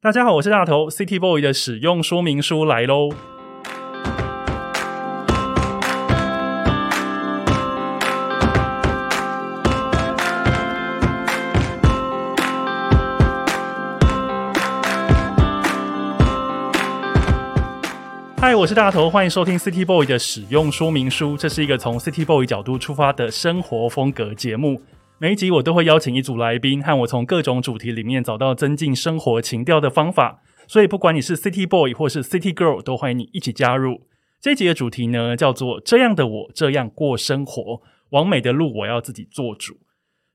大家好，我是大头，City Boy 的使用说明书来喽。嗨，我是大头，欢迎收听 City Boy 的使用说明书。这是一个从 City Boy 角度出发的生活风格节目。每一集我都会邀请一组来宾，和我从各种主题里面找到增进生活情调的方法。所以，不管你是 City Boy 或是 City Girl，都欢迎你一起加入。这一集的主题呢，叫做“这样的我这样过生活，完美的路我要自己做主”。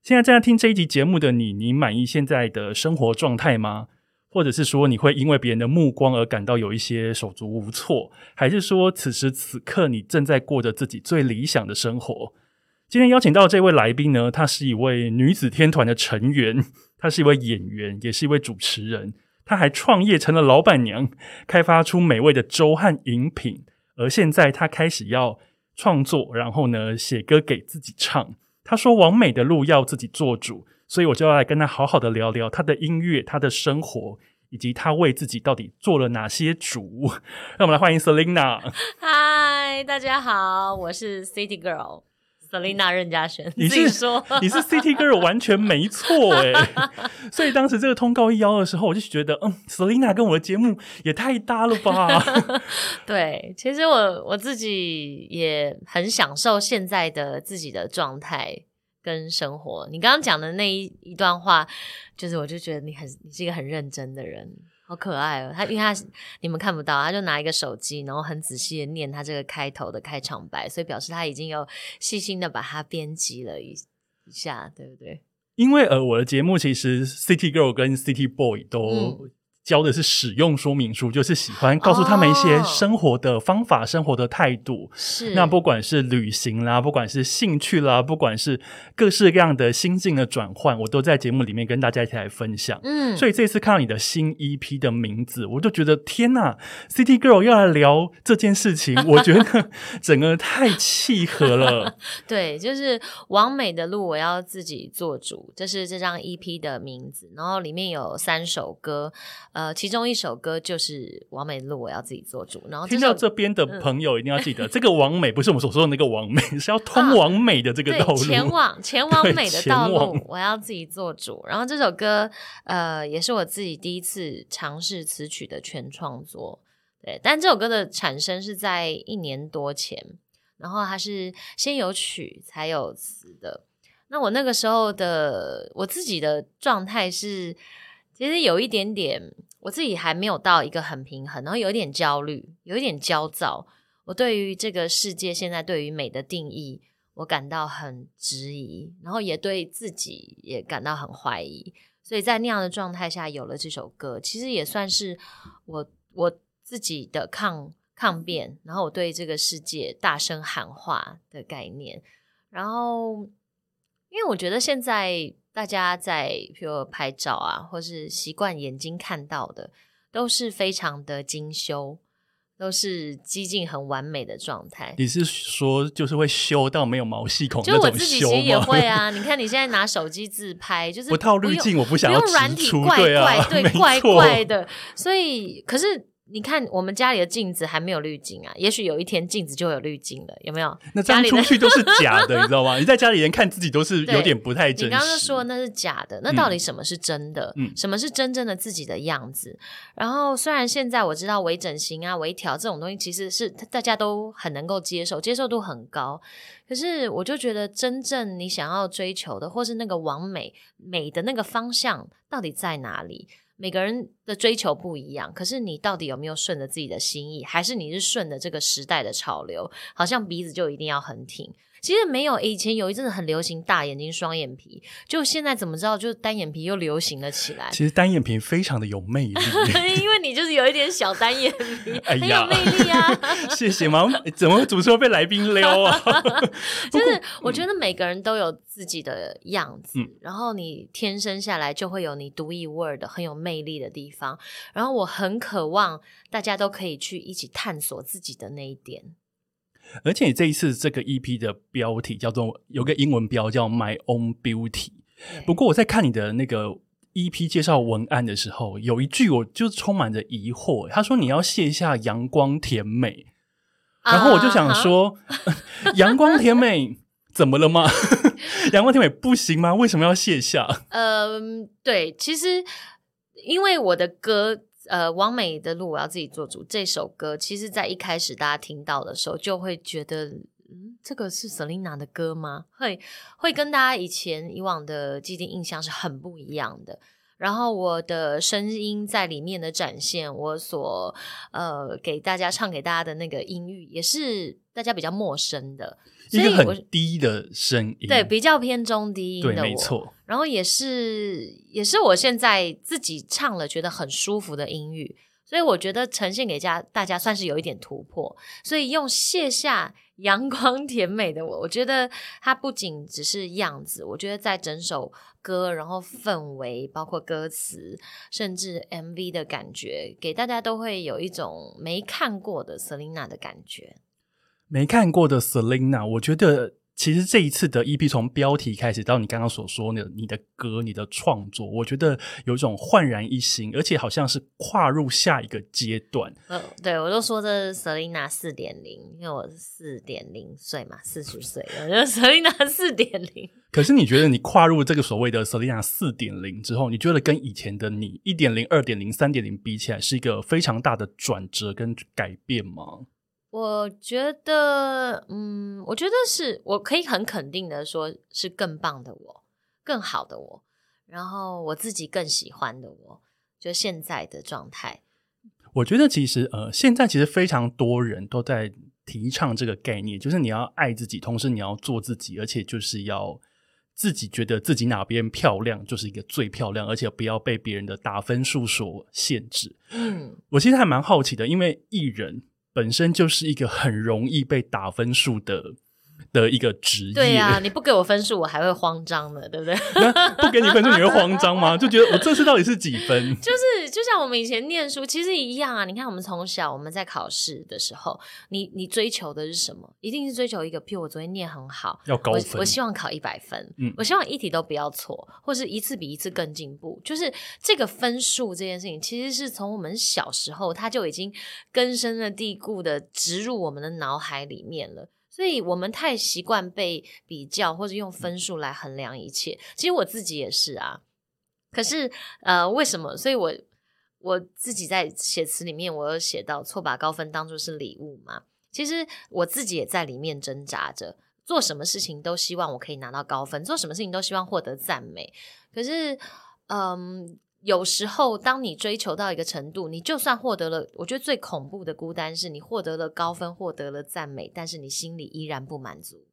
现在正在听这一集节目的你，你满意现在的生活状态吗？或者是说，你会因为别人的目光而感到有一些手足无措，还是说此时此刻你正在过着自己最理想的生活？今天邀请到这位来宾呢，她是一位女子天团的成员，她是一位演员，也是一位主持人，她还创业成了老板娘，开发出美味的粥和饮品，而现在她开始要创作，然后呢写歌给自己唱。她说：“完美的路要自己做主。”所以我就要来跟她好好的聊聊她的音乐、她的生活，以及他为自己到底做了哪些主。让我们来欢迎 Selina。嗨，大家好，我是 City Girl Selina 任嘉璇。你是说 你是 City Girl，完全没错哎。所以当时这个通告一邀的时候，我就觉得，嗯，Selina 跟我的节目也太搭了吧。对，其实我我自己也很享受现在的自己的状态。跟生活，你刚刚讲的那一一段话，就是我就觉得你很，你是一个很认真的人，好可爱哦。他因为他你们看不到，他就拿一个手机，然后很仔细的念他这个开头的开场白，所以表示他已经有细心的把它编辑了一一下，对不对？因为呃，我的节目其实 City Girl 跟 City Boy 都。教的是使用说明书，就是喜欢告诉他们一些生活的方法、生活的态度。是那不管是旅行啦，不管是兴趣啦，不管是各式各样的心境的转换，我都在节目里面跟大家一起来分享。嗯，所以这次看到你的新 EP 的名字，我就觉得天呐 c i t y Girl 要来聊这件事情，我觉得整个太契合了。对，就是完美的路，我要自己做主，这是这张 EP 的名字。然后里面有三首歌。呃，其中一首歌就是《王美路》，我要自己做主。然后听到这边的朋友一定要记得，这个王美不是我们所说的那个王美，是要通往美的这个道路，前往前往美的道路，我要自己做主。然后这首歌，呃，也是我自己第一次尝试词曲的全创作。对，但这首歌的产生是在一年多前，然后它是先有曲才有词的。那我那个时候的我自己的状态是。其实有一点点，我自己还没有到一个很平衡，然后有一点焦虑，有一点焦躁。我对于这个世界现在对于美的定义，我感到很质疑，然后也对自己也感到很怀疑。所以在那样的状态下，有了这首歌，其实也算是我我自己的抗抗辩，然后我对这个世界大声喊话的概念。然后，因为我觉得现在。大家在譬如拍照啊，或是习惯眼睛看到的，都是非常的精修，都是激进很完美的状态。你是说，就是会修到没有毛细孔？就我自己其实也会啊。你看你现在拿手机自拍，就是不套滤镜，我不想用软体，怪怪，对，怪怪的。所以，可是。你看，我们家里的镜子还没有滤镜啊，也许有一天镜子就有滤镜了，有没有？那张出去都是假的，你知道吗？你在家里连看自己都是有点不太真实。你刚刚说那是假的，那到底什么是真的？嗯，什么是真正的自己的样子？然后，虽然现在我知道微整形啊、微调这种东西其实是大家都很能够接受，接受度很高，可是我就觉得，真正你想要追求的，或是那个完美美的那个方向，到底在哪里？每个人的追求不一样，可是你到底有没有顺着自己的心意，还是你是顺着这个时代的潮流？好像鼻子就一定要很挺。其实没有，以前有一阵子很流行大眼睛双眼皮，就现在怎么知道，就是单眼皮又流行了起来。其实单眼皮非常的有魅力，因为你就是有一点小单眼皮，很有魅力啊。谢谢吗？怎么怎么说被来宾撩啊？就是我觉得每个人都有自己的样子，然后你天生下来就会有你独一无二的、很有魅力的地方。然后我很渴望大家都可以去一起探索自己的那一点。而且这一次这个 EP 的标题叫做有个英文标叫 My Own Beauty。不过我在看你的那个 EP 介绍文案的时候，有一句我就充满着疑惑，他说你要卸下阳光甜美，然后我就想说，阳光甜美怎么了吗？阳光甜美不行吗？为什么要卸下？嗯，对，其实因为我的歌，呃，王美的路我要自己做主。这首歌，其实在一开始大家听到的时候，就会觉得，嗯，这个是 Selina 的歌吗？会会跟大家以前以往的既定印象是很不一样的。然后我的声音在里面的展现，我所呃给大家唱给大家的那个音域，也是大家比较陌生的。一个很低的声音，对，比较偏中低音的，没错。然后也是，也是我现在自己唱了觉得很舒服的音域，所以我觉得呈现给家大家算是有一点突破。所以用卸下阳光 甜美的我，我觉得它不仅只是样子，我觉得在整首歌，然后氛围，包括歌词，甚至 MV 的感觉，给大家都会有一种没看过的 Selina 的感觉。没看过的 Selina，我觉得其实这一次的 EP 从标题开始到你刚刚所说的你的歌、你的创作，我觉得有一种焕然一新，而且好像是跨入下一个阶段。嗯，对我就说这是 Selina 四点零，因为我四点零岁嘛，四十岁，我觉得 Selina 四点零。可是你觉得你跨入这个所谓的 Selina 四点零之后，你觉得跟以前的你一点零、二点零、三点零比起来，是一个非常大的转折跟改变吗？我觉得，嗯，我觉得是我可以很肯定的说，是更棒的我，更好的我，然后我自己更喜欢的我，就现在的状态。我觉得其实，呃，现在其实非常多人都在提倡这个概念，就是你要爱自己，同时你要做自己，而且就是要自己觉得自己哪边漂亮，就是一个最漂亮，而且不要被别人的打分数所限制。嗯，我其实还蛮好奇的，因为艺人。本身就是一个很容易被打分数的。的一个职业，对呀，你不给我分数，我还会慌张的，对不对？不给你分数，你会慌张吗？就觉得我这次到底是几分？就是就像我们以前念书，其实一样啊。你看，我们从小我们在考试的时候，你你追求的是什么？一定是追求一个，譬如我昨天念很好，要高分，我希望考一百分，嗯，我希望一题都不要错，或是一次比一次更进步。就是这个分数这件事情，其实是从我们小时候它就已经根深了蒂固的植入我们的脑海里面了。所以我们太习惯被比较，或者用分数来衡量一切。其实我自己也是啊。可是，呃，为什么？所以我我自己在写词里面，我有写到错把高分当做是礼物嘛。其实我自己也在里面挣扎着，做什么事情都希望我可以拿到高分，做什么事情都希望获得赞美。可是，嗯。有时候，当你追求到一个程度，你就算获得了，我觉得最恐怖的孤单是你获得了高分，获得了赞美，但是你心里依然不满足。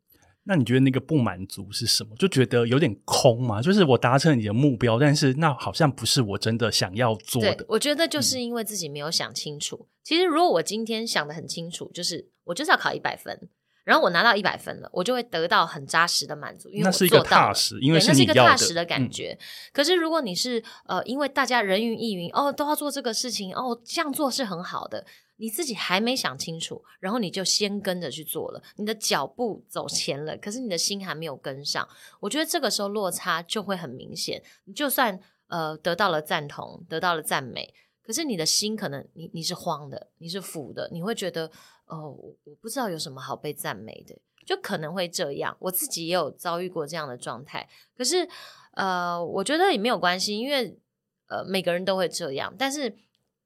那你觉得那个不满足是什么？就觉得有点空嘛？就是我达成你的目标，但是那好像不是我真的想要做的。我觉得就是因为自己没有想清楚。其实，如果我今天想的很清楚，就是我就是要考一百分。然后我拿到一百分了，我就会得到很扎实的满足，因为那是一个踏实，因为那是一个踏实的感觉。可是如果你是呃，因为大家人云亦云，哦，都要做这个事情，哦，这样做是很好的，你自己还没想清楚，然后你就先跟着去做了，你的脚步走前了，可是你的心还没有跟上。我觉得这个时候落差就会很明显。你就算呃得到了赞同，得到了赞美，可是你的心可能你你是慌的，你是浮的，你会觉得。哦，我我不知道有什么好被赞美的，就可能会这样。我自己也有遭遇过这样的状态，可是呃，我觉得也没有关系，因为呃，每个人都会这样。但是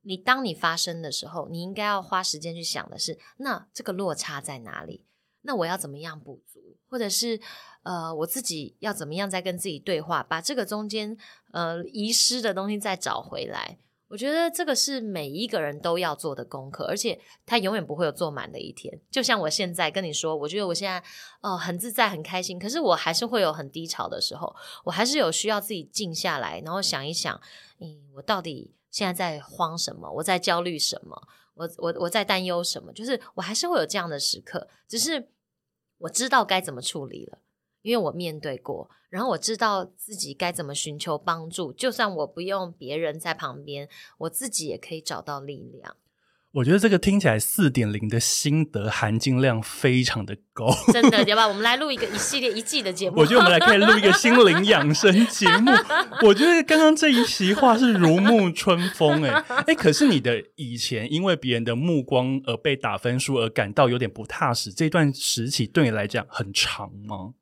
你当你发生的时候，你应该要花时间去想的是，那这个落差在哪里？那我要怎么样补足？或者是呃，我自己要怎么样再跟自己对话，把这个中间呃遗失的东西再找回来？我觉得这个是每一个人都要做的功课，而且他永远不会有做满的一天。就像我现在跟你说，我觉得我现在哦很自在、很开心，可是我还是会有很低潮的时候，我还是有需要自己静下来，然后想一想，嗯，我到底现在在慌什么？我在焦虑什么？我我我在担忧什么？就是我还是会有这样的时刻，只是我知道该怎么处理了。因为我面对过，然后我知道自己该怎么寻求帮助，就算我不用别人在旁边，我自己也可以找到力量。我觉得这个听起来四点零的心得含金量非常的高，真的，要吧？我们来录一个一系列一季的节目。我觉得我们来可以录一个心灵养生 节目。我觉得刚刚这一席话是如沐春风，哎哎，可是你的以前因为别人的目光而被打分数而感到有点不踏实，这段时期对你来讲很长吗？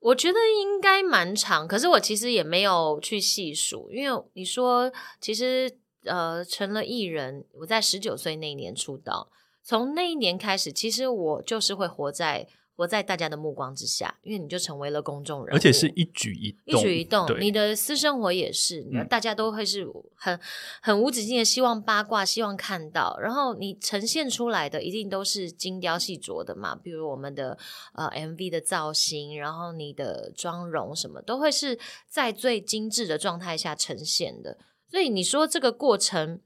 我觉得应该蛮长，可是我其实也没有去细数，因为你说其实。呃，成了艺人，我在十九岁那一年出道，从那一年开始，其实我就是会活在活在大家的目光之下，因为你就成为了公众人物，而且是一举一动，一举一动，你的私生活也是，大家都会是很很无止境的希望八卦，希望看到，然后你呈现出来的一定都是精雕细琢的嘛，比如我们的呃 MV 的造型，然后你的妆容什么，都会是在最精致的状态下呈现的。所以你说这个过程，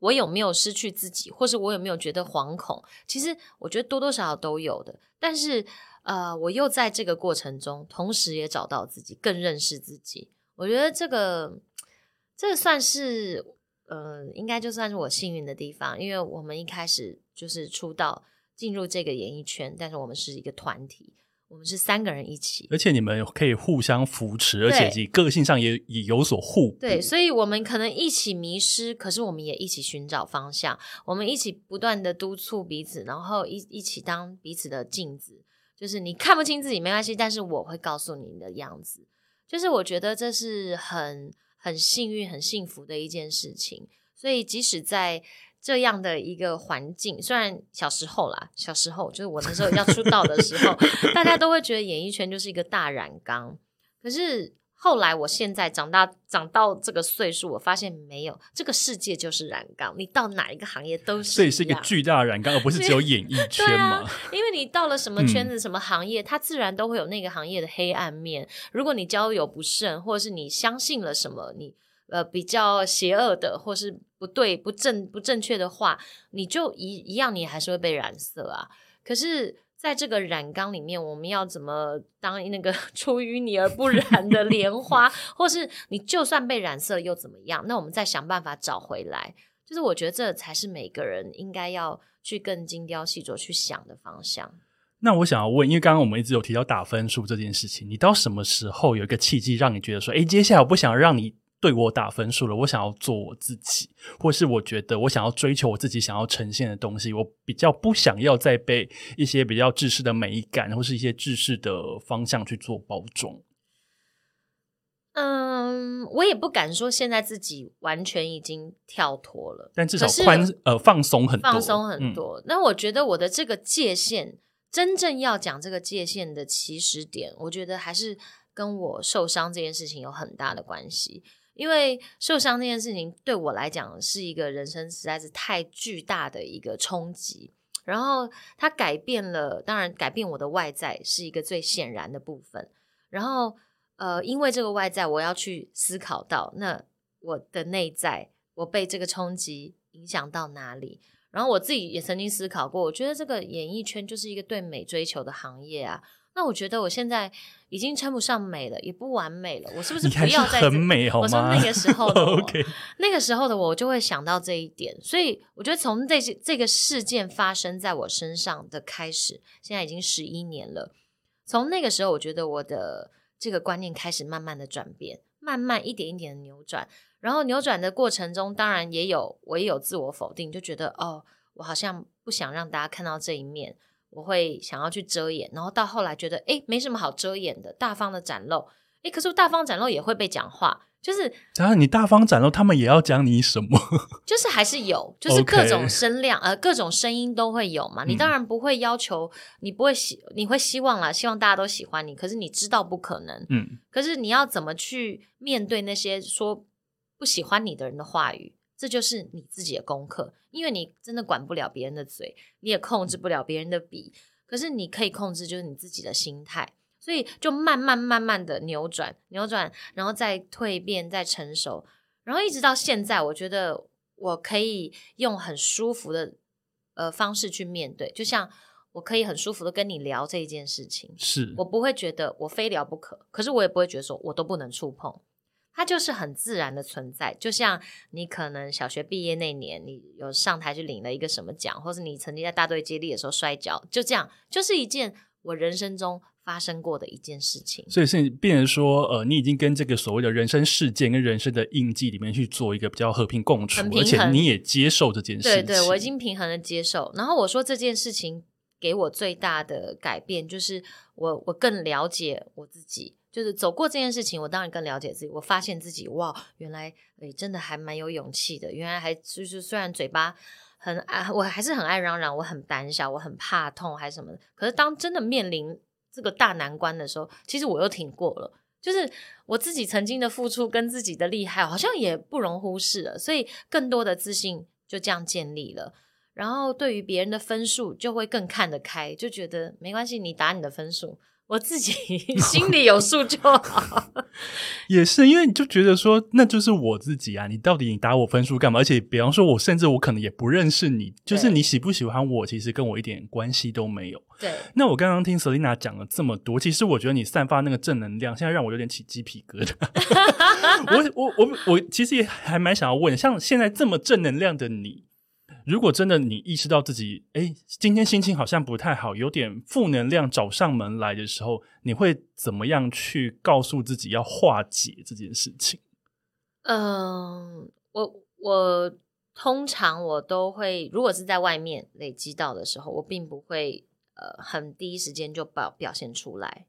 我有没有失去自己，或是我有没有觉得惶恐？其实我觉得多多少少都有的。但是，呃，我又在这个过程中，同时也找到自己，更认识自己。我觉得这个，这算是，呃，应该就算是我幸运的地方，因为我们一开始就是出道进入这个演艺圈，但是我们是一个团体。我们是三个人一起，而且你们可以互相扶持，而且个性上也也有所互补。对，所以我们可能一起迷失，可是我们也一起寻找方向。我们一起不断的督促彼此，然后一一起当彼此的镜子。就是你看不清自己没关系，但是我会告诉你的样子。就是我觉得这是很很幸运、很幸福的一件事情。所以即使在。这样的一个环境，虽然小时候啦，小时候就是我那时候要出道的时候，大家都会觉得演艺圈就是一个大染缸。可是后来，我现在长大长到这个岁数，我发现没有，这个世界就是染缸，你到哪一个行业都是。所以是一个巨大的染缸，而不是只有演艺圈嘛？因为你到了什么圈子、什么行业，它自然都会有那个行业的黑暗面。如果你交友不慎，或者是你相信了什么，你。呃，比较邪恶的，或是不对、不正、不正确的话，你就一一样，你还是会被染色啊。可是，在这个染缸里面，我们要怎么当那个 出淤泥而不染的莲花？或是你就算被染色又怎么样？那我们再想办法找回来。就是我觉得这才是每个人应该要去更精雕细琢去想的方向。那我想要问，因为刚刚我们一直有提到打分数这件事情，你到什么时候有一个契机让你觉得说，哎，接下来我不想让你。对我打分数了，我想要做我自己，或是我觉得我想要追求我自己想要呈现的东西，我比较不想要再被一些比较制式的美感或是一些制式的方向去做包装。嗯，我也不敢说现在自己完全已经跳脱了，但至少宽呃放松很多，放松很多。那我觉得我的这个界限，真正要讲这个界限的起始点，我觉得还是跟我受伤这件事情有很大的关系。因为受伤那件事情对我来讲是一个人生实在是太巨大的一个冲击，然后它改变了，当然改变我的外在是一个最显然的部分。然后，呃，因为这个外在，我要去思考到那我的内在，我被这个冲击影响到哪里。然后我自己也曾经思考过，我觉得这个演艺圈就是一个对美追求的行业啊。那我觉得我现在已经称不上美了，也不完美了。我是不是不要再很美？好吗？我说那个时候的我，那个时候的我就会想到这一点。所以我觉得从这这个事件发生在我身上的开始，现在已经十一年了。从那个时候，我觉得我的这个观念开始慢慢的转变，慢慢一点一点的扭转。然后扭转的过程中，当然也有我也有自我否定，就觉得哦，我好像不想让大家看到这一面。我会想要去遮掩，然后到后来觉得，哎，没什么好遮掩的，大方的展露，哎，可是大方展露也会被讲话，就是，然后你大方展露，他们也要讲你什么？就是还是有，就是各种声量，呃，各种声音都会有嘛。你当然不会要求，你不会希，你会希望啦，希望大家都喜欢你，可是你知道不可能，嗯，可是你要怎么去面对那些说不喜欢你的人的话语？这就是你自己的功课，因为你真的管不了别人的嘴，你也控制不了别人的笔，可是你可以控制就是你自己的心态，所以就慢慢慢慢的扭转，扭转，然后再蜕变，再成熟，然后一直到现在，我觉得我可以用很舒服的呃方式去面对，就像我可以很舒服的跟你聊这一件事情，是。我不会觉得我非聊不可，可是我也不会觉得说我都不能触碰。它就是很自然的存在。就像你可能小学毕业那年，你有上台去领了一个什么奖，或是你曾经在大队接力的时候摔跤，就这样，就是一件我人生中。发生过的一件事情，所以是变成说，呃，你已经跟这个所谓的人生事件跟人生的印记里面去做一个比较和平共处，而且你也接受这件事情。对，对我已经平衡的接受。然后我说这件事情给我最大的改变，就是我我更了解我自己，就是走过这件事情，我当然更了解自己。我发现自己哇，原来诶真的还蛮有勇气的。原来还就是虽然嘴巴很爱，我还是很爱嚷嚷，我很胆小，我很怕痛还是什么的。可是当真的面临。这个大难关的时候，其实我又挺过了。就是我自己曾经的付出跟自己的厉害，好像也不容忽视了。所以更多的自信就这样建立了。然后对于别人的分数，就会更看得开，就觉得没关系，你打你的分数。我自己 心里有数就好，也是因为你就觉得说那就是我自己啊，你到底你打我分数干嘛？而且比方说，我甚至我可能也不认识你，就是你喜不喜欢我，其实跟我一点关系都没有。对，那我刚刚听 Selina 讲了这么多，其实我觉得你散发那个正能量，现在让我有点起鸡皮疙瘩。我我我我其实也还蛮想要问，像现在这么正能量的你。如果真的你意识到自己，哎，今天心情好像不太好，有点负能量找上门来的时候，你会怎么样去告诉自己要化解这件事情？嗯，我我通常我都会，如果是在外面累积到的时候，我并不会呃很第一时间就表表现出来，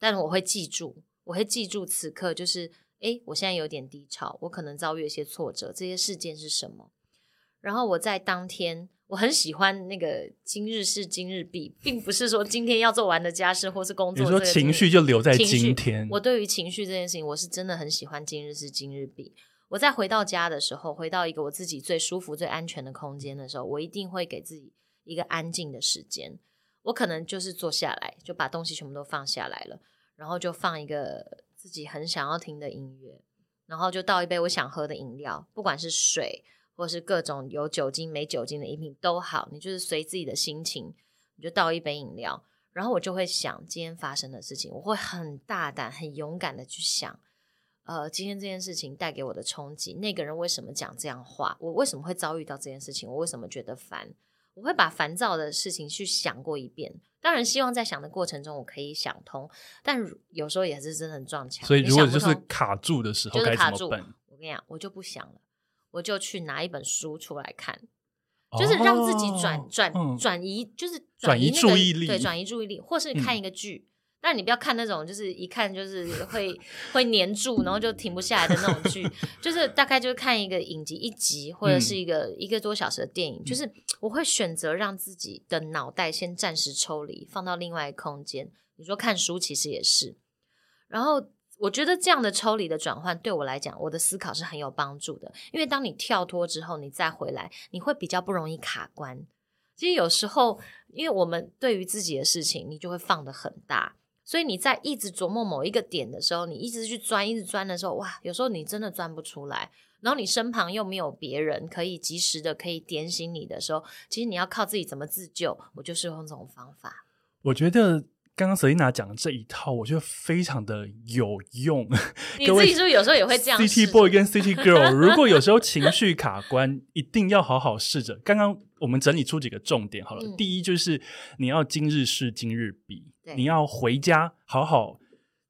但我会记住，我会记住此刻就是，哎，我现在有点低潮，我可能遭遇一些挫折，这些事件是什么？然后我在当天，我很喜欢那个今日事今日毕，并不是说今天要做完的家事或是工作。你说情绪就留在今天。我对于情绪这件事情，我是真的很喜欢今日事今日毕。我在回到家的时候，回到一个我自己最舒服、最安全的空间的时候，我一定会给自己一个安静的时间。我可能就是坐下来，就把东西全部都放下来了，然后就放一个自己很想要听的音乐，然后就倒一杯我想喝的饮料，不管是水。或是各种有酒精没酒精的饮品都好，你就是随自己的心情，你就倒一杯饮料，然后我就会想今天发生的事情，我会很大胆、很勇敢的去想，呃，今天这件事情带给我的冲击，那个人为什么讲这样话，我为什么会遭遇到这件事情，我为什么觉得烦，我会把烦躁的事情去想过一遍。当然，希望在想的过程中我可以想通，但有时候也是真的很撞墙。所以，如果就是卡住的时候，该怎么办？我跟你讲，我就不想了。我就去拿一本书出来看，就是让自己转转转移，就是转移注意力，对，转移注意力，或是看一个剧。但你不要看那种，就是一看就是会会黏住，然后就停不下来的那种剧。就是大概就是看一个影集一集，或者是一个一个多小时的电影。就是我会选择让自己的脑袋先暂时抽离，放到另外一个空间。你说看书其实也是，然后。我觉得这样的抽离的转换对我来讲，我的思考是很有帮助的。因为当你跳脱之后，你再回来，你会比较不容易卡关。其实有时候，因为我们对于自己的事情，你就会放得很大，所以你在一直琢磨某一个点的时候，你一直去钻，一直钻的时候，哇，有时候你真的钻不出来。然后你身旁又没有别人可以及时的可以点醒你的时候，其实你要靠自己怎么自救。我就是用这种方法。我觉得。刚刚 Selina 讲的这一套，我觉得非常的有用。你自己是不是有时候也会这样？City Boy 跟 City Girl，如果有时候情绪卡关，一定要好好试着。刚刚我们整理出几个重点好了。第一就是你要今日事今日毕，你要回家好好。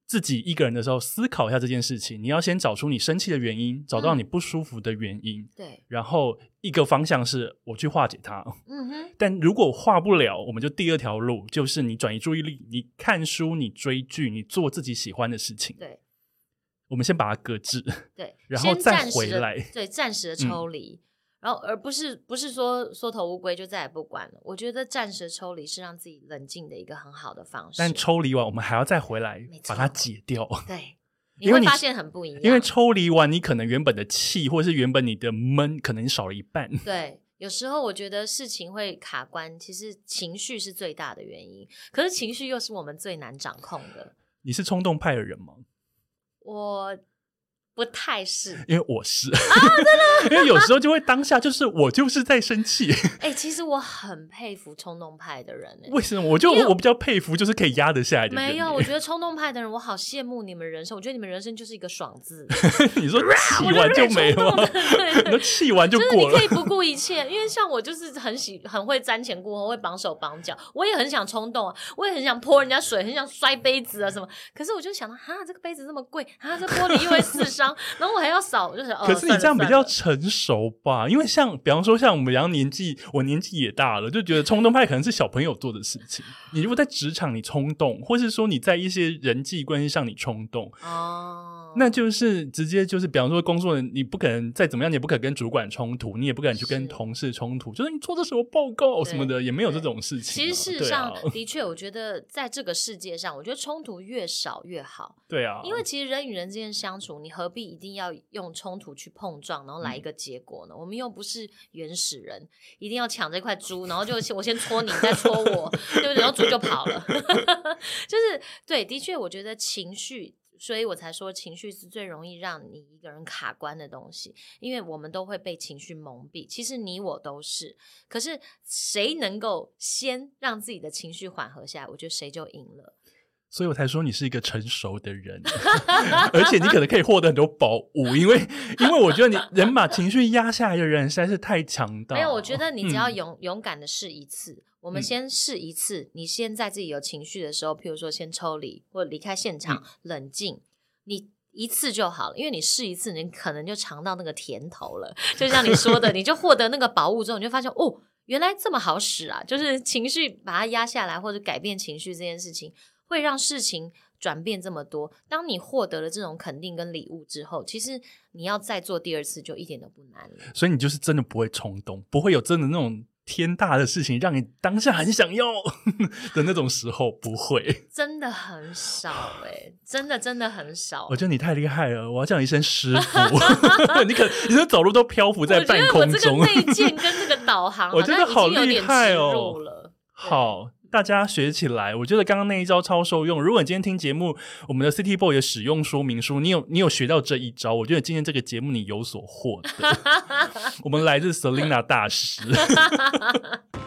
自己一个人的时候，思考一下这件事情。你要先找出你生气的原因，找到你不舒服的原因。对，然后一个方向是我去化解它。嗯哼。但如果化不了，我们就第二条路，就是你转移注意力，你看书，你追剧，你做自己喜欢的事情。对。我们先把它搁置。对。然后再回来。对，暂时的抽离。然后，而不是不是说缩头乌龟就再也不管了。我觉得暂时抽离是让自己冷静的一个很好的方式。但抽离完，我们还要再回来把它解掉。对，你会发现很不一样。因为抽离完，你可能原本的气，或者是原本你的闷，可能少了一半。对，有时候我觉得事情会卡关，其实情绪是最大的原因。可是情绪又是我们最难掌控的。你是冲动派的人吗？我。不太是，因为我是啊，真的，因为有时候就会当下就是我就是在生气。哎，其实我很佩服冲动派的人，为什么？我就我比较佩服就是可以压得下来的。没有，我觉得冲动派的人，我好羡慕你们人生。我觉得你们人生就是一个爽字。你说气完就没了，你说气完就过了，你可以不顾一切。因为像我就是很喜很会瞻前顾后，会绑手绑脚。我也很想冲动啊，我也很想泼人家水，很想摔杯子啊什么。可是我就想到，哈，这个杯子这么贵，啊，这玻璃又会刺伤。然后我还要扫，就是。可是你这样比较成熟吧？因为像，比方说像我们杨年纪，我年纪也大了，就觉得冲动派可能是小朋友做的事情。你如果在职场你冲动，或是说你在一些人际关系上你冲动，哦。那就是直接就是，比方说工作人，你不可能再怎么样，你也不可能跟主管冲突，你也不可能去跟同事冲突，就是你做的什么报告什么的，也没有这种事情。其实事实上，的确，我觉得在这个世界上，我觉得冲突越少越好。对啊，因为其实人与人之间相处，你何必一定要用冲突去碰撞，然后来一个结果呢？我们又不是原始人，一定要抢这块猪，然后就我先戳你，再戳我，对不对？然后猪就跑了。就是对，的确，我觉得情绪。所以我才说，情绪是最容易让你一个人卡关的东西，因为我们都会被情绪蒙蔽。其实你我都是，可是谁能够先让自己的情绪缓和下来，我觉得谁就赢了。所以我才说你是一个成熟的人，而且你可能可以获得很多宝物，因为因为我觉得你人把情绪压下来的人实在是太强大。没有，我觉得你只要勇勇敢的试一次。我们先试一次，你先在自己有情绪的时候，譬如说先抽离或离开现场，冷静，你一次就好了。因为你试一次，你可能就尝到那个甜头了。就像你说的，你就获得那个宝物之后，你就发现哦，原来这么好使啊！就是情绪把它压下来，或者改变情绪这件事情，会让事情转变这么多。当你获得了这种肯定跟礼物之后，其实你要再做第二次就一点都不难了。所以你就是真的不会冲动，不会有真的那种。天大的事情让你当下很想要 的那种时候不会，真的很少哎，真的真的很少。我觉得你太厉害了，我要叫你一声师傅。你可你这走路都漂浮在半空中，内建跟这个导航，我觉得好厉害哦。好。大家学起来，我觉得刚刚那一招超受用。如果你今天听节目，我们的 City Boy 的使用说明书，你有你有学到这一招，我觉得今天这个节目你有所获得。我们来自 Selina 大师。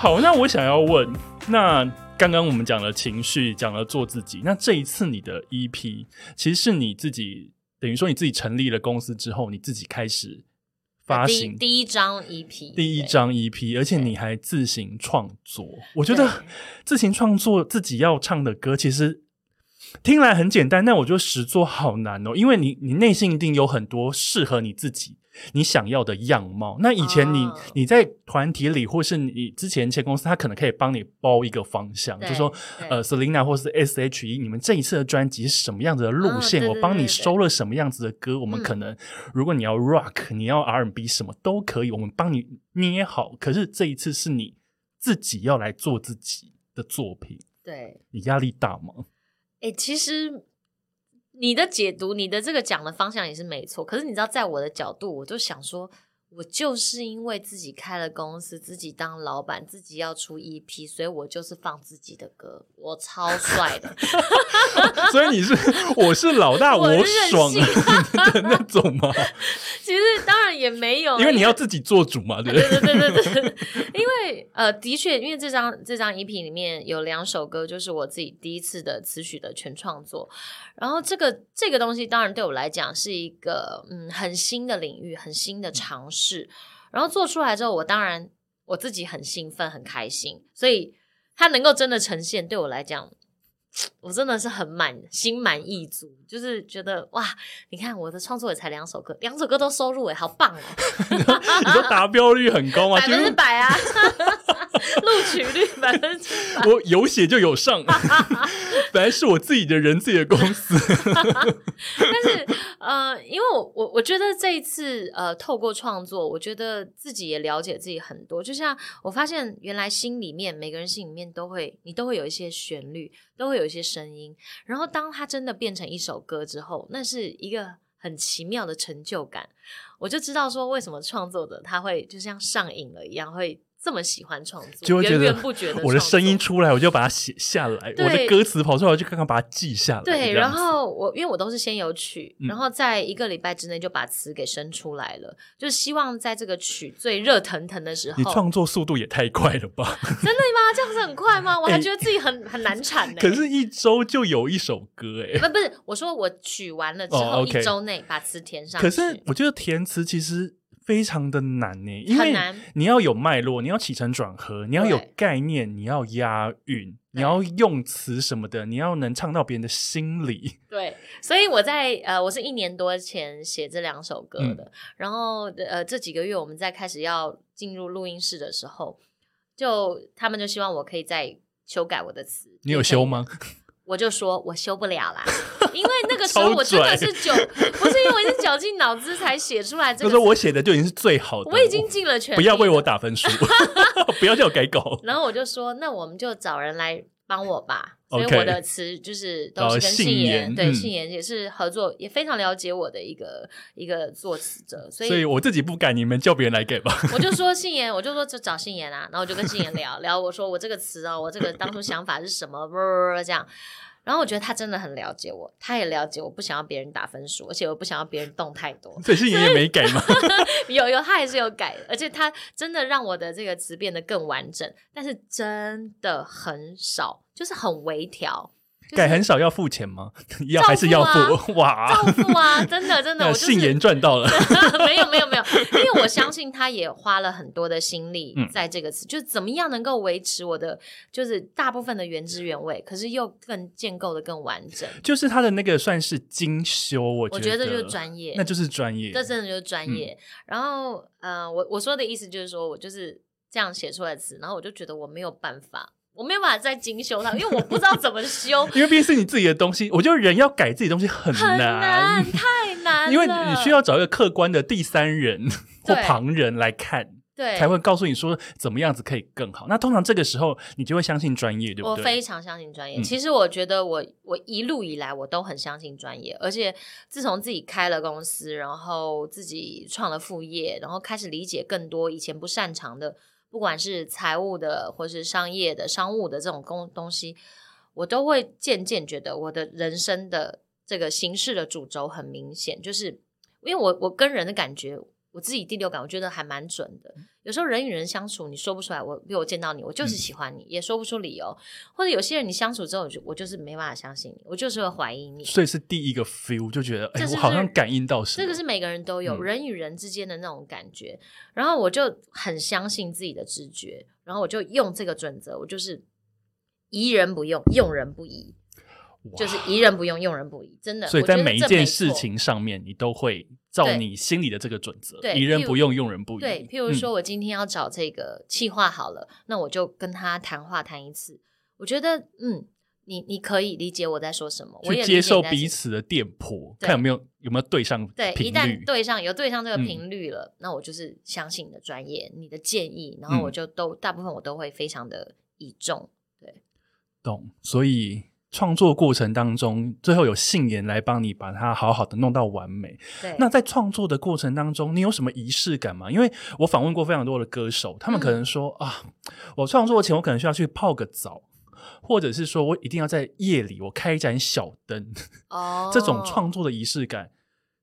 好，那我想要问，那刚刚我们讲了情绪，讲了做自己，那这一次你的 EP，其实是你自己等于说你自己成立了公司之后，你自己开始发行第一张 EP，第一张 EP，而且你还自行创作。我觉得自行创作自己要唱的歌，其实听来很简单，但我觉得实做好难哦，因为你你内心一定有很多适合你自己。你想要的样貌，那以前你你在团体里，或是你之前前公司，他可能可以帮你包一个方向，就说呃，Selina 或是 S.H.E，你们这一次的专辑是什么样子的路线？我帮你收了什么样子的歌？我们可能如果你要 Rock，你要 R&B，什么都可以，我们帮你捏好。可是这一次是你自己要来做自己的作品，对你压力大吗？哎，其实。你的解读，你的这个讲的方向也是没错。可是你知道，在我的角度，我就想说，我就是因为自己开了公司，自己当老板，自己要出 EP，所以我就是放自己的歌，我超帅的。所以你是我是老大，我爽的那种吗？其实当然也没有，因为你要自己做主嘛，对不对？对对对对对。因为呃，的确，因为这张这张 EP 里面有两首歌，就是我自己第一次的词曲的全创作。然后这个这个东西，当然对我来讲是一个嗯很新的领域，很新的尝试。然后做出来之后，我当然我自己很兴奋，很开心。所以它能够真的呈现，对我来讲。我真的是很满心满意足，就是觉得哇，你看我的创作也才两首歌，两首歌都收入哎，好棒哦！你说达标率很高吗？百分之百啊，录取率百分之百。我有写就有上，本来是我自己的人自己的公司，但是呃，因为我我我觉得这一次呃，透过创作，我觉得自己也了解自己很多。就像我发现，原来心里面每个人心里面都会，你都会有一些旋律，都会有一些声音。然后当它真的变成一首歌之后，那是一个很奇妙的成就感。我就知道说，为什么创作者他会就像上瘾了一样会。这么喜欢创作，就会觉得我的声音出来，我就把它写下来；我的歌词跑出来，我就刚刚把它记下来。对，然后我因为我都是先有曲，然后在一个礼拜之内就把词给生出来了，就希望在这个曲最热腾腾的时候，你创作速度也太快了吧？真的吗？这样子很快吗？我还觉得自己很很难产 呢。可是，一周就有一首歌哎，不不是，我说我曲完了之后一周内把词填上。可是，我觉得填词其实。非常的难呢，因为你要有脉络，你要起承转合，你要有概念，你要押韵，你要用词什么的，你要能唱到别人的心里。对，所以我在呃，我是一年多前写这两首歌的，然后呃，这几个月我们在开始要进入录音室的时候，就他们就希望我可以再修改我的词。你有修吗？我就说我修不了啦，因为那个时候我真的是久，不是因为我是绞尽脑汁才写出来。就是我写的就已经是最好的，我已经尽了全力，不要为我打分数，不要叫我改稿。然后我就说，那我们就找人来帮我吧。所以我的词就是都是跟信言，对信言也是合作，也非常了解我的一个一个作词者。所以，所以我自己不改，你们叫别人来给吧。我就说信言，我就说就找信言啊，然后我就跟信言聊聊，我说我这个词啊，我这个当初想法是什么，这样。然后我觉得他真的很了解我，他也了解我不想要别人打分数，而且我不想要别人动太多。所以信言也没改吗？有有，他还是有改，而且他真的让我的这个词变得更完整，但是真的很少，就是很微调。改很少要付钱吗？要还是要付？哇，照付啊！真的 真的，我信言赚到了。没有没有没有，因为我相信他也花了很多的心力在这个词，就是怎么样能够维持我的，就是大部分的原汁原味，可是又更建构的更完整。就是他的那个算是精修，我我觉得就是专业，那就是专业，这真的就是专业。然后，呃，我我说的意思就是说我就是这样写出来的词，然后我就觉得我没有办法。我没有办法再精修它，因为我不知道怎么修。因为毕竟是你自己的东西，我觉得人要改自己东西很难，太难。因为你需要找一个客观的第三人或旁人来看，对，才会告诉你说怎么样子可以更好。那通常这个时候你就会相信专业，对不对？我非常相信专业。其实我觉得我我一路以来我都很相信专业，而且自从自己开了公司，然后自己创了副业，然后开始理解更多以前不擅长的。不管是财务的，或是商业的、商务的这种工东西，我都会渐渐觉得我的人生的这个形式的主轴很明显，就是因为我我跟人的感觉。我自己第六感，我觉得还蛮准的。有时候人与人相处，你说不出来，我比如我见到你，我就是喜欢你，也说不出理由。或者有些人你相处之后，就我就是没办法相信你，我就是会怀疑你。所以是第一个 feel 就觉得，哎，我好像感应到什么。这个是每个人都有人与人之间的那种感觉。然后我就很相信自己的直觉，然后我就用这个准则，我就是疑人不用，用人不疑，就是疑人不用，用人不疑。真的，所以在每一件事情上面，你都会。照你心里的这个准则，疑人不用，用人不疑。对，譬如说我今天要找这个气话好了，那我就跟他谈话谈一次。我觉得，嗯，你你可以理解我在说什么，去接受彼此的电波，看有没有有没有对上。对，一旦对上有对上这个频率了，那我就是相信你的专业，你的建议，然后我就都大部分我都会非常的倚重。对，懂。所以。创作过程当中，最后有信言来帮你把它好好的弄到完美。对，那在创作的过程当中，你有什么仪式感吗？因为我访问过非常多的歌手，他们可能说啊，我创作前我可能需要去泡个澡，或者是说我一定要在夜里我开一盏小灯。哦，这种创作的仪式感，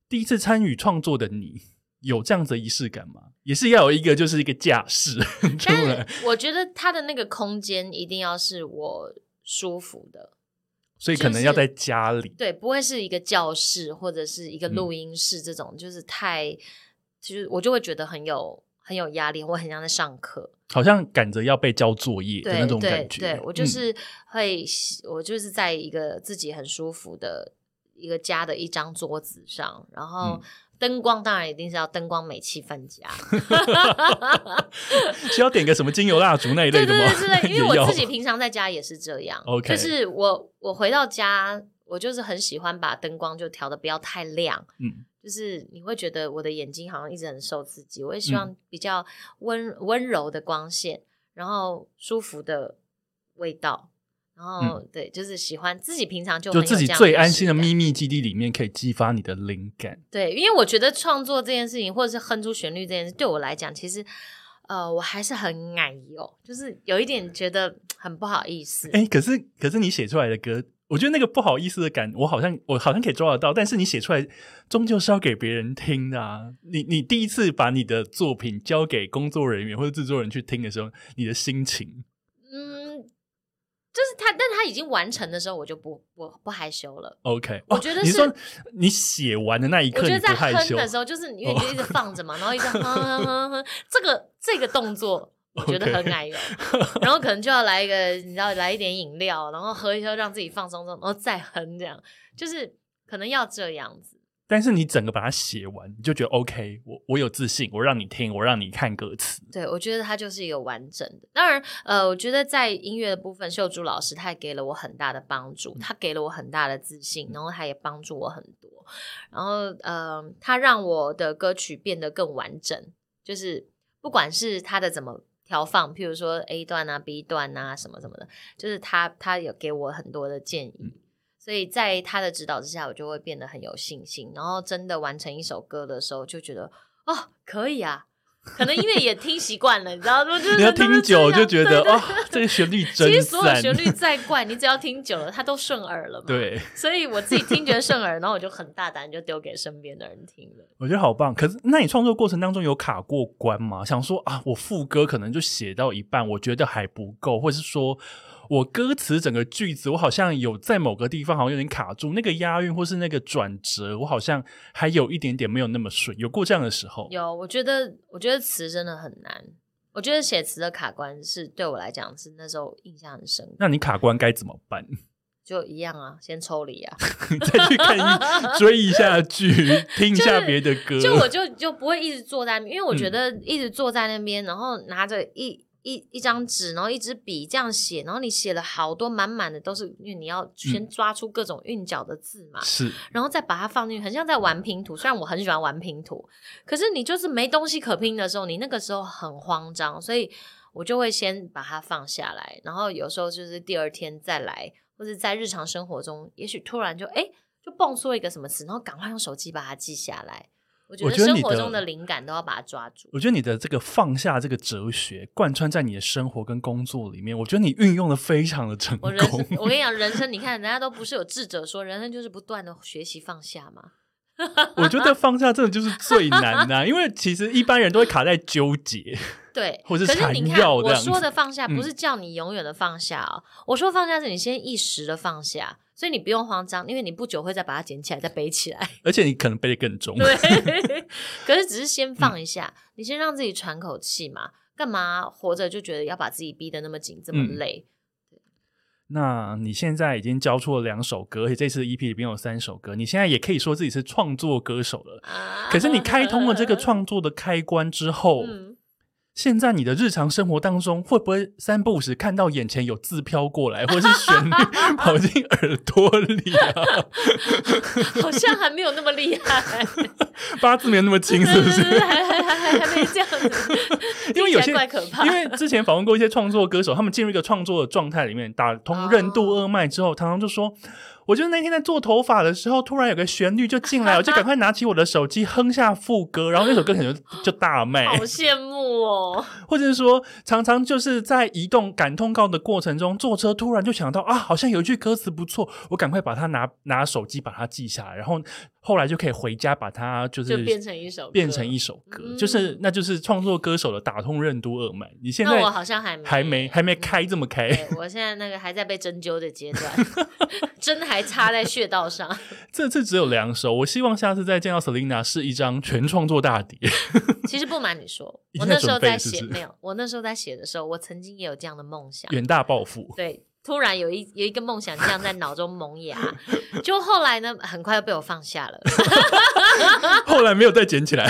第一次参与创作的你有这样子的仪式感吗？也是要有一个就是一个架势。但我觉得他的那个空间一定要是我舒服的。所以可能要在家里，对，不会是一个教室或者是一个录音室这种，就是太，其实我就会觉得很有很有压力，我很像在上课，好像赶着要被交作业的那种感觉。对我就是会，我就是在一个自己很舒服的一个家的一张桌子上，然后。灯光当然一定是要灯光美气氛佳，需要点个什么精油蜡烛那一类的吗？对对对，因为我自己平常在家也是这样。OK，就是我我回到家，我就是很喜欢把灯光就调的不要太亮，嗯，就是你会觉得我的眼睛好像一直很受刺激，我也希望比较温温柔的光线，然后舒服的味道，然后对，就是喜欢自己平常就就自己最安心的秘密基地里面可以激发你的灵感。对，因为我觉得创作这件事情，或者是哼出旋律这件事，对我来讲，其实呃我还是很矮油，就是有一点觉得很不好意思。哎，可是可是你写出来的歌。我觉得那个不好意思的感，我好像我好像可以抓得到，但是你写出来终究是要给别人听的啊！你你第一次把你的作品交给工作人员或者制作人去听的时候，你的心情，嗯，就是他，但他已经完成的时候，我就不我不害羞了。OK，我觉得你说你写完的那一刻，我觉得在哼的时候，就是因为你就一直放着嘛，然后一直哼哼哼哼，这个这个动作。我觉得很奶油，然后可能就要来一个，你知道，来一点饮料，然后喝一喝，让自己放松松，然后再哼，这样就是可能要这样子。但是你整个把它写完，你就觉得 OK，我我有自信，我让你听，我让你看歌词。对，我觉得它就是一个完整的。当然，呃，我觉得在音乐的部分，秀珠老师他也给了我很大的帮助，他给了我很大的自信，然后他也帮助我很多。然后，呃，他让我的歌曲变得更完整，就是不管是他的怎么。调放，譬如说 A 段啊、B 段啊什么什么的，就是他他有给我很多的建议，所以在他的指导之下，我就会变得很有信心，然后真的完成一首歌的时候，就觉得哦，可以啊。可能因为也听习惯了，你知道吗？就 是你要听久就觉得哦，这个旋律 真。其实所有旋律 再怪，你只要听久了，它都顺耳了嘛。对。所以我自己听觉得顺耳，然后我就很大胆就丢给身边的人听了。我觉得好棒。可是，那你创作过程当中有卡过关吗？想说啊，我副歌可能就写到一半，我觉得还不够，或者是说。我歌词整个句子，我好像有在某个地方好像有点卡住，那个押韵或是那个转折，我好像还有一点点没有那么顺。有过这样的时候？有，我觉得，我觉得词真的很难。我觉得写词的卡关是对我来讲是那时候印象很深。那你卡关该怎么办？就一样啊，先抽离啊，再去看一追一下剧，听一下别的歌。就我就就不会一直坐在，因为我觉得一直坐在那边，然后拿着一。一一张纸，然后一支笔这样写，然后你写了好多满满的都是，因为你要先抓出各种韵脚的字嘛，是，然后再把它放进去，很像在玩拼图。虽然我很喜欢玩拼图，可是你就是没东西可拼的时候，你那个时候很慌张，所以我就会先把它放下来，然后有时候就是第二天再来，或者在日常生活中，也许突然就哎就蹦出一个什么词，然后赶快用手机把它记下来。我觉得生活中的灵感都要把它抓住。我觉得你的这个放下这个哲学贯穿在你的生活跟工作里面，我觉得你运用的非常的成功。我跟你 讲，人生你看，人家都不是有智者说，人生就是不断的学习放下嘛？我觉得放下真的就是最难的，因为其实一般人都会卡在纠结，对，或者是缠绕。我说的放下不是叫你永远的放下哦，我说放下是你先一时的放下。所以你不用慌张，因为你不久会再把它捡起来，再背起来。而且你可能背得更重。对，可是只是先放一下，你先让自己喘口气嘛。干嘛活着就觉得要把自己逼得那么紧，这么累？那你现在已经交出了两首歌，而且这次 EP 里面有三首歌，你现在也可以说自己是创作歌手了。可是你开通了这个创作的开关之后。现在你的日常生活当中，会不会三不五时看到眼前有字飘过来，或者是旋律跑进耳朵里啊？好像还没有那么厉害，八字没有那么清，是不是？还还还还没这样子，因为有些怪可怕。因为之前访问过一些创作歌手，他们进入一个创作的状态里面，打通任督二脉之后，常常就说。我就那天在做头发的时候，突然有个旋律就进来，我就赶快拿起我的手机哼下副歌，然后那首歌可能就就大卖。好羡慕哦！或者是说，常常就是在移动赶通告的过程中，坐车突然就想到啊，好像有一句歌词不错，我赶快把它拿拿手机把它记下来，然后。后来就可以回家把它就是变成一首变成一首歌，就是那就是创作歌手的打通任督二脉。你现在我好像还没还没还没开这么开，我现在那个还在被针灸的阶段，针还插在穴道上。这次只有两首，我希望下次再见到 Selina 是一张全创作大碟。其实不瞒你说，我那时候在写没有，我那时候在写的时候，我曾经也有这样的梦想，远大抱负。对。突然有一有一个梦想这样在脑中萌芽，就后来呢，很快又被我放下了。后来没有再捡起来，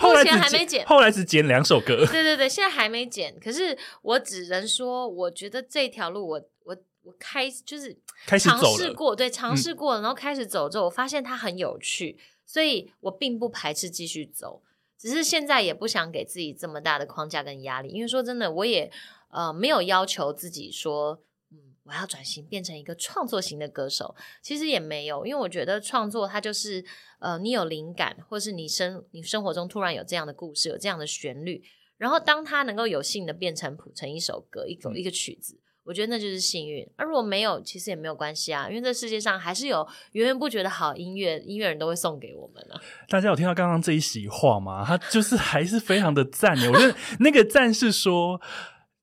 目前还没捡。后来只捡两首歌。对对对，现在还没捡。可是我只能说，我觉得这条路，我我我开就是开始尝试过，对，尝试过，然后开始走之后，我发现它很有趣。所以我并不排斥继续走，只是现在也不想给自己这么大的框架跟压力，因为说真的，我也呃没有要求自己说，嗯，我要转型变成一个创作型的歌手，其实也没有，因为我觉得创作它就是呃，你有灵感，或是你生你生活中突然有这样的故事，有这样的旋律。然后，当它能够有幸的变成谱成一首歌，一首一个曲子，我觉得那就是幸运。而如果没有，其实也没有关系啊，因为这世界上还是有源源不绝的好音乐，音乐人都会送给我们的。大家有听到刚刚这一席话吗？他就是还是非常的赞的。我觉得那个赞是说。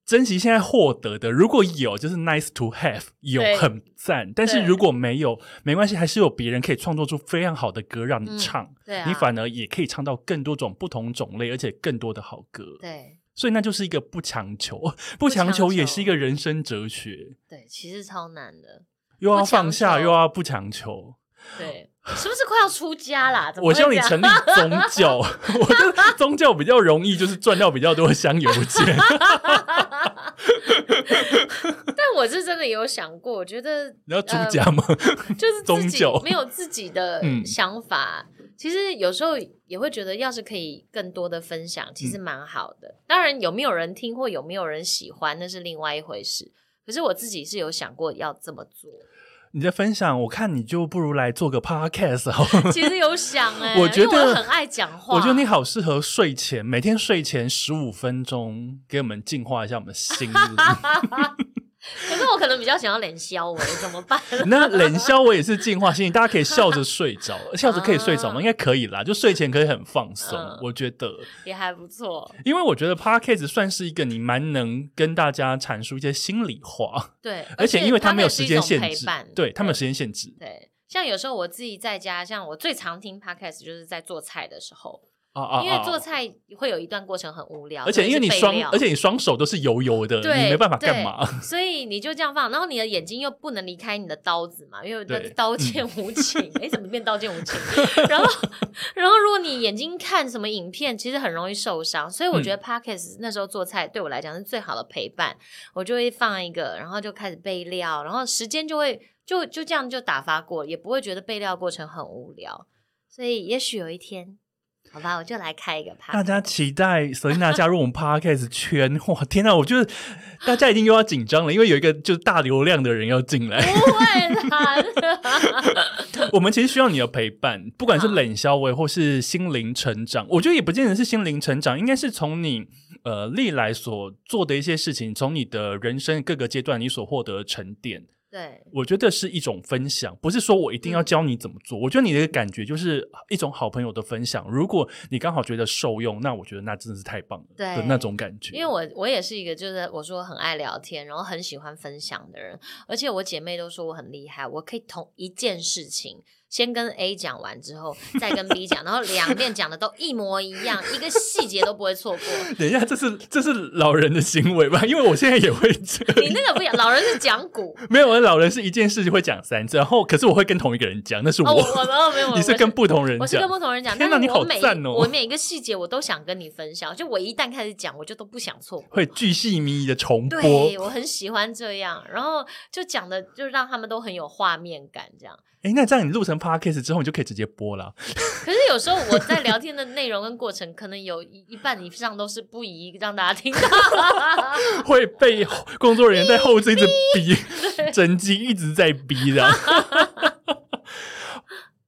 珍惜现在获得的，如果有就是 nice to have，有很赞。但是如果没有，没关系，还是有别人可以创作出非常好的歌让你唱。对，你反而也可以唱到更多种不同种类，而且更多的好歌。对，所以那就是一个不强求，不强求也是一个人生哲学。对，其实超难的，又要放下，又要不强求。对。是不是快要出家啦？我希望你成立宗教，我觉得宗教比较容易，就是赚到比较多香油钱。但我是真的有想过，我觉得你要出家吗？就是宗教没有自己的想法。其实有时候也会觉得，要是可以更多的分享，其实蛮好的。当然，有没有人听或有没有人喜欢，那是另外一回事。可是我自己是有想过要这么做。你的分享，我看你就不如来做个 podcast 其实有想哎，我觉得很爱讲话。我觉得你好适合睡前，每天睡前十五分钟，给我们净化一下我们的心灵。可是我可能比较想要冷消我怎么办？那冷消我也是净化心情，大家可以笑着睡着，笑着可以睡着吗？应该可以啦，就睡前可以很放松，我觉得也还不错。因为我觉得 podcast 算是一个你蛮能跟大家阐述一些心里话，对，而且因为它没有时间限制，对，它没有时间限制，对。像有时候我自己在家，像我最常听 podcast 就是在做菜的时候。因为做菜会有一段过程很无聊，而且因为你双，而且你双手都是油油的，你没办法干嘛，所以你就这样放，然后你的眼睛又不能离开你的刀子嘛，因为刀剑无。情，哎，怎么变刀剑无情？然后，然后如果你眼睛看什么影片，其实很容易受伤，所以我觉得 Parkes 那时候做菜对我来讲是最好的陪伴，我就会放一个，然后就开始备料，然后时间就会就就这样就打发过，也不会觉得备料过程很无聊，所以也许有一天。好吧，我就来开一个。大家期待 Selina 加入我们 Podcast 圈，哇，天哪！我觉得大家已经又要紧张了，因为有一个就是大流量的人要进来。不会啦，我们其实需要你的陪伴，不管是冷消维或是心灵成长。我觉得也不见得是心灵成长，应该是从你呃历来所做的一些事情，从你的人生各个阶段你所获得的沉淀。对，我觉得是一种分享，不是说我一定要教你怎么做。我觉得你的感觉就是一种好朋友的分享。如果你刚好觉得受用，那我觉得那真的是太棒了，对那种感觉。因为我我也是一个就是我说很爱聊天，然后很喜欢分享的人，而且我姐妹都说我很厉害，我可以同一件事情。先跟 A 讲完之后，再跟 B 讲，然后两遍讲的都一模一样，一个细节都不会错过。等一下，这是这是老人的行为吧？因为我现在也会这样。你那个不一样，老人是讲古，没有，老人是一件事情会讲三次，然后可是我会跟同一个人讲，那是我。我没有没有，你是跟不同人讲，我是跟不同人讲。天哪，你好赞哦！我每一个细节我都想跟你分享，就我一旦开始讲，我就都不想错过。会巨细靡遗的重播，对我很喜欢这样，然后就讲的就让他们都很有画面感，这样。哎，那这样你录成 podcast 之后，你就可以直接播了。可是有时候我在聊天的内容跟过程，可能有一一半以上都是不宜让大家听到，会被工作人员在后置一直 逼，整机一直在逼的。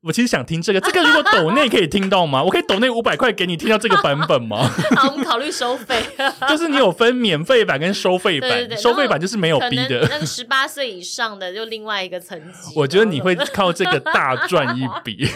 我其实想听这个，这个如果抖内可以听到吗？我可以抖内五百块给你听到这个版本吗？好，我们考虑收费。就是你有分免费版跟收费版，收费版就是没有逼的。那个十八岁以上的就另外一个层级。我觉得你会靠这个大赚一笔。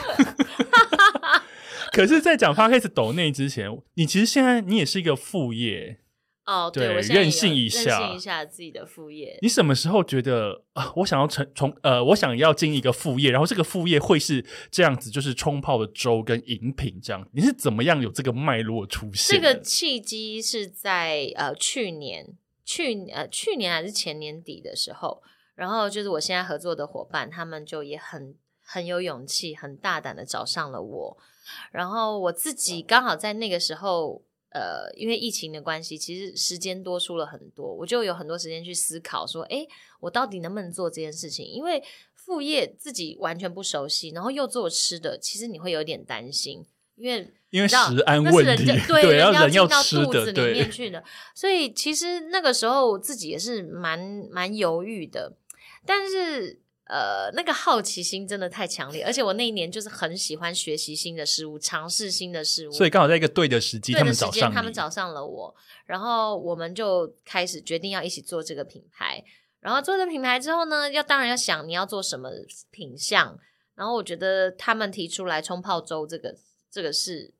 可是，在讲 p 开始抖内之前，你其实现在你也是一个副业。哦，对，任性一下，任性一下自己的副业。你什么时候觉得啊？我想要成从呃，我想要进一个副业，然后这个副业会是这样子，就是冲泡的粥跟饮品这样。你是怎么样有这个脉络出现？这个契机是在呃去年，去呃去年还是前年底的时候，然后就是我现在合作的伙伴，他们就也很很有勇气，很大胆的找上了我，然后我自己刚好在那个时候。呃，因为疫情的关系，其实时间多出了很多，我就有很多时间去思考，说，哎，我到底能不能做这件事情？因为副业自己完全不熟悉，然后又做吃的，其实你会有点担心，因为因为食安问题，对，要人要吃到肚子里面去的，所以其实那个时候自己也是蛮蛮犹豫的，但是。呃，那个好奇心真的太强烈，而且我那一年就是很喜欢学习新的事物，尝试新的事物，所以刚好在一个对的时机，他们找上他们找上了我，然后我们就开始决定要一起做这个品牌。然后做这个品牌之后呢，要当然要想你要做什么品相。然后我觉得他们提出来冲泡粥这个，这个是。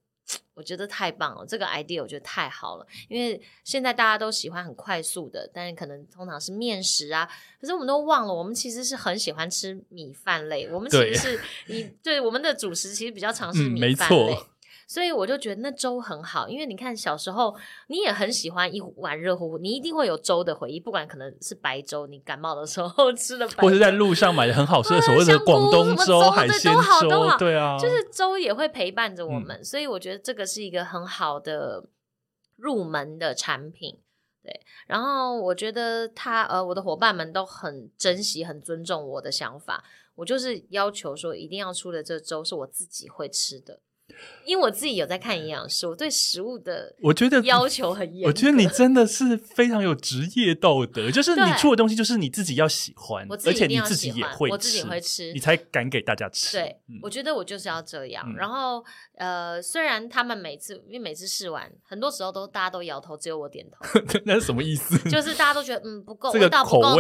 我觉得太棒了，这个 idea 我觉得太好了，因为现在大家都喜欢很快速的，但是可能通常是面食啊，可是我们都忘了，我们其实是很喜欢吃米饭类，我们其实是你对我们的主食其实比较常是米饭类。所以我就觉得那粥很好，因为你看小时候你也很喜欢一碗热乎乎，你一定会有粥的回忆，不管可能是白粥，你感冒的时候 吃的，或者在路上买的很好吃的所谓的广东粥、海鲜粥，对啊，就是粥也会陪伴着我们，所以我觉得这个是一个很好的入门的产品。对，然后我觉得他呃，我的伙伴们都很珍惜、很尊重我的想法，我就是要求说一定要出的这粥是我自己会吃的。因为我自己有在看营养师，我对食物的我觉得要求很严。我觉得你真的是非常有职业道德，就是你出的东西就是你自己要喜欢，而且你自己也会，我自己会吃，你才敢给大家吃。对，我觉得我就是要这样。然后呃，虽然他们每次因为每次试完，很多时候都大家都摇头，只有我点头。那是什么意思？就是大家都觉得嗯不够，味道不够浓，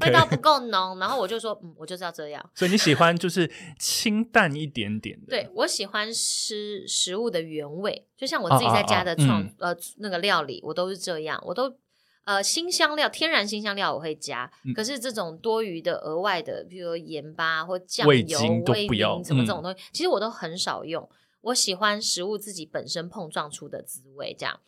味道不够浓。然后我就说嗯，我就是要这样。所以你喜欢就是清淡一点点的。对我喜欢吃。食物的原味，就像我自己在家的创呃那个料理，我都是这样，我都呃新香料，天然新香料我会加，可是这种多余的额外的，比如盐巴或酱油、味精什么这种东西，其实我都很少用。我喜欢食物自己本身碰撞出的滋味，这样。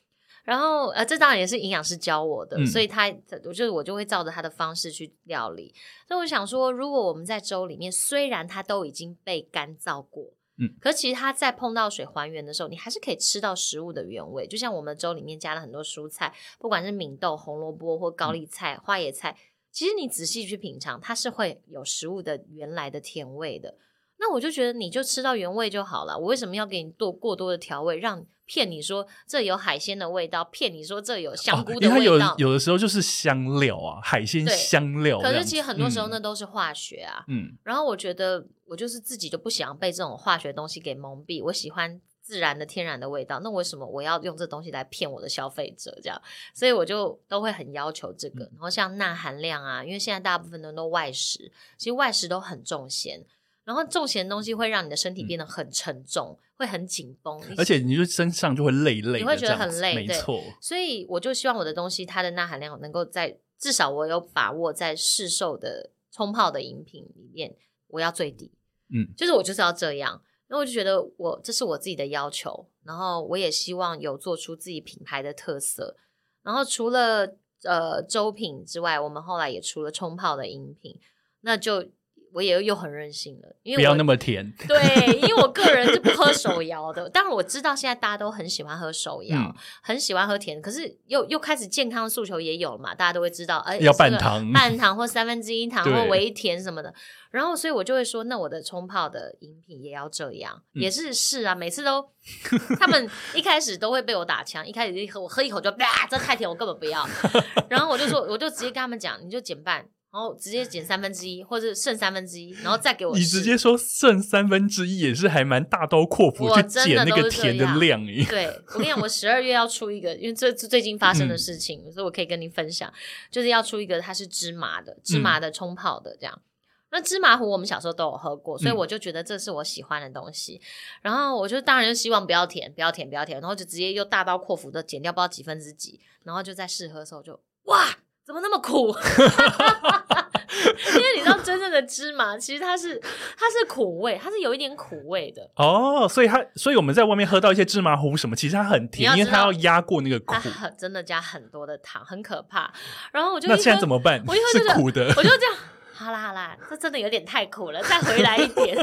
然后呃，这当然也是营养师教我的，所以他我就我就会照着他的方式去料理。所以我想说，如果我们在粥里面，虽然它都已经被干燥过。嗯，可其实它在碰到水还原的时候，你还是可以吃到食物的原味。就像我们粥里面加了很多蔬菜，不管是敏豆、红萝卜或高丽菜、花椰菜，其实你仔细去品尝，它是会有食物的原来的甜味的。那我就觉得你就吃到原味就好了。我为什么要给你做过多的调味，让骗你说这有海鲜的味道，骗你说这有香菇的味道？有有的时候就是香料啊，海鲜香料。可是其实很多时候那都是化学啊。嗯。然后我觉得我就是自己就不想被这种化学东西给蒙蔽，我喜欢自然的天然的味道。那为什么我要用这东西来骗我的消费者？这样，所以我就都会很要求这个。然后像钠含量啊，因为现在大部分人都外食，其实外食都很重咸。然后重咸的东西会让你的身体变得很沉重，会很紧绷，而且你就身上就会累累，你会觉得很累，没错。所以我就希望我的东西它的钠含量能够在至少我有把握在市售的冲泡的饮品里面，我要最低，嗯，就是我就是要这样。那我就觉得我这是我自己的要求，然后我也希望有做出自己品牌的特色。然后除了呃粥品之外，我们后来也出了冲泡的饮品，那就。我也又很任性了，因为不要那么甜。对，因为我个人是不喝手摇的。当然我知道现在大家都很喜欢喝手摇，很喜欢喝甜，可是又又开始健康的诉求也有了嘛，大家都会知道，哎，要半糖、半糖或三分之一糖或微甜什么的。然后，所以我就会说，那我的冲泡的饮品也要这样，也是是啊，每次都他们一开始都会被我打枪，一开始一喝我喝一口就啊，这太甜，我根本不要。然后我就说，我就直接跟他们讲，你就减半。然后直接减三分之一，或者剩三分之一，然后再给我。你直接说剩三分之一也是还蛮大刀阔斧去减那个甜的量。对，我跟你讲，我十二月要出一个，因为这是最近发生的事情，所以我可以跟你分享，就是要出一个它是芝麻的，芝麻的冲泡的这样。那芝麻糊我们小时候都有喝过，所以我就觉得这是我喜欢的东西。然后我就当然就希望不要甜，不要甜，不要甜，然后就直接又大刀阔斧的减掉不知道几分之几，然后就在试喝的时候就哇。怎么那么苦？因为你知道，真正的芝麻其实它是它是苦味，它是有一点苦味的哦。所以它，所以我们在外面喝到一些芝麻糊什么，其实它很甜，因为它要压过那个苦。它真的加很多的糖，很可怕。然后我就那现在怎么办？我一喝是苦的，我就这样。好啦好啦，这真的有点太苦了，再回来一点。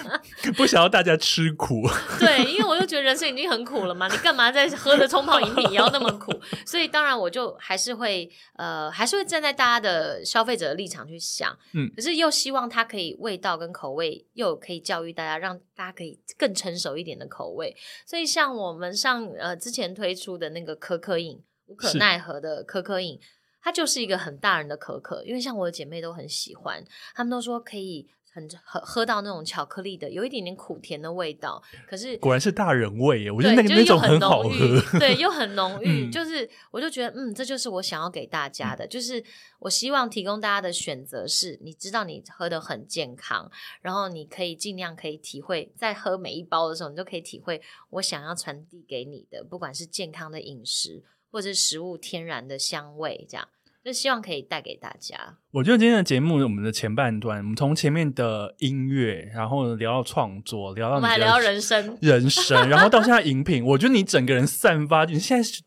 不想要大家吃苦。对，因为我又觉得人生已经很苦了嘛，你干嘛再喝着冲泡饮品也要那么苦？所以当然我就还是会呃，还是会站在大家的消费者的立场去想，嗯，可是又希望它可以味道跟口味又可以教育大家，让大家可以更成熟一点的口味。所以像我们上呃之前推出的那个可可饮，无可奈何的可可饮。它就是一个很大人的可可，因为像我的姐妹都很喜欢，她们都说可以很喝喝到那种巧克力的，有一点点苦甜的味道。可是果然是大人味耶，我觉得那个那种很好喝，对，又很浓郁。就是我就觉得，嗯，这就是我想要给大家的，就是我希望提供大家的选择是，你知道你喝的很健康，然后你可以尽量可以体会，在喝每一包的时候，你都可以体会我想要传递给你的，不管是健康的饮食或者是食物天然的香味，这样。就希望可以带给大家。我觉得今天的节目，我们的前半段，我们从前面的音乐，然后聊到创作，聊到我们还聊人生，人生，然后到现在饮品，我觉得你整个人散发，你现在是，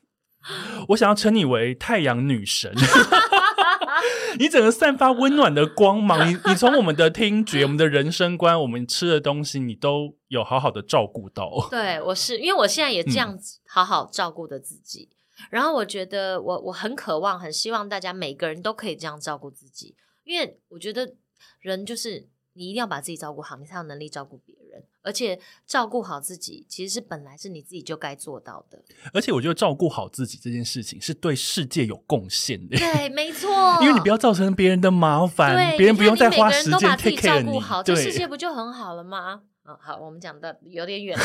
我想要称你为太阳女神。你整个散发温暖的光芒，你你从我们的听觉、我们的人生观、我们吃的东西，你都有好好的照顾到。对，我是因为我现在也这样子好好照顾的自己。然后我觉得我我很渴望，很希望大家每个人都可以这样照顾自己，因为我觉得人就是你一定要把自己照顾好，你才有能力照顾别人。而且照顾好自己，其实是本来是你自己就该做到的。而且我觉得照顾好自己这件事情是对世界有贡献的。对，没错。因为你不要造成别人的麻烦，别人不用再花时间 take care 你，这世界不就很好了吗？嗯，好，我们讲的有点远。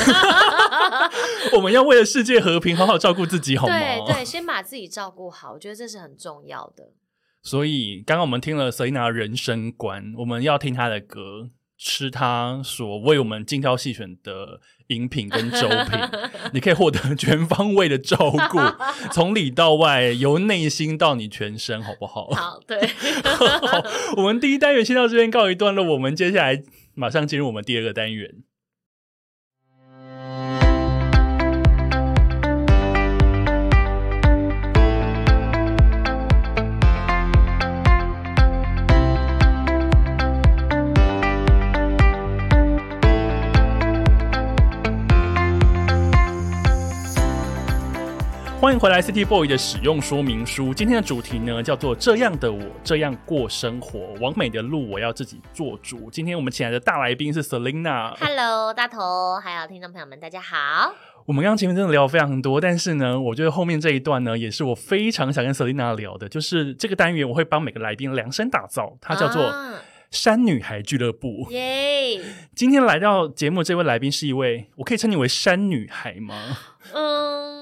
我们要为了世界和平，好好照顾自己，好吗？对对，先把自己照顾好，我觉得这是很重要的。所以，刚刚我们听了 Selina 人生观，我们要听她的歌，吃她所为我们精挑细选的饮品跟粥品，你可以获得全方位的照顾，从里到外，由内心到你全身，好不好？好，对。好，我们第一单元先到这边告一段落，我们接下来。马上进入我们第二个单元。欢迎回来，City Boy 的使用说明书。今天的主题呢，叫做“这样的我这样过生活”，完美的路我要自己做主。今天我们请来的大来宾是 Selina。Hello，大头，还有听众朋友们，大家好。我们刚刚前面真的聊非常多，但是呢，我觉得后面这一段呢，也是我非常想跟 Selina 聊的，就是这个单元我会帮每个来宾量身打造，它叫做“山女孩俱乐部”。耶！今天来到节目这位来宾是一位，我可以称你为山女孩吗？嗯。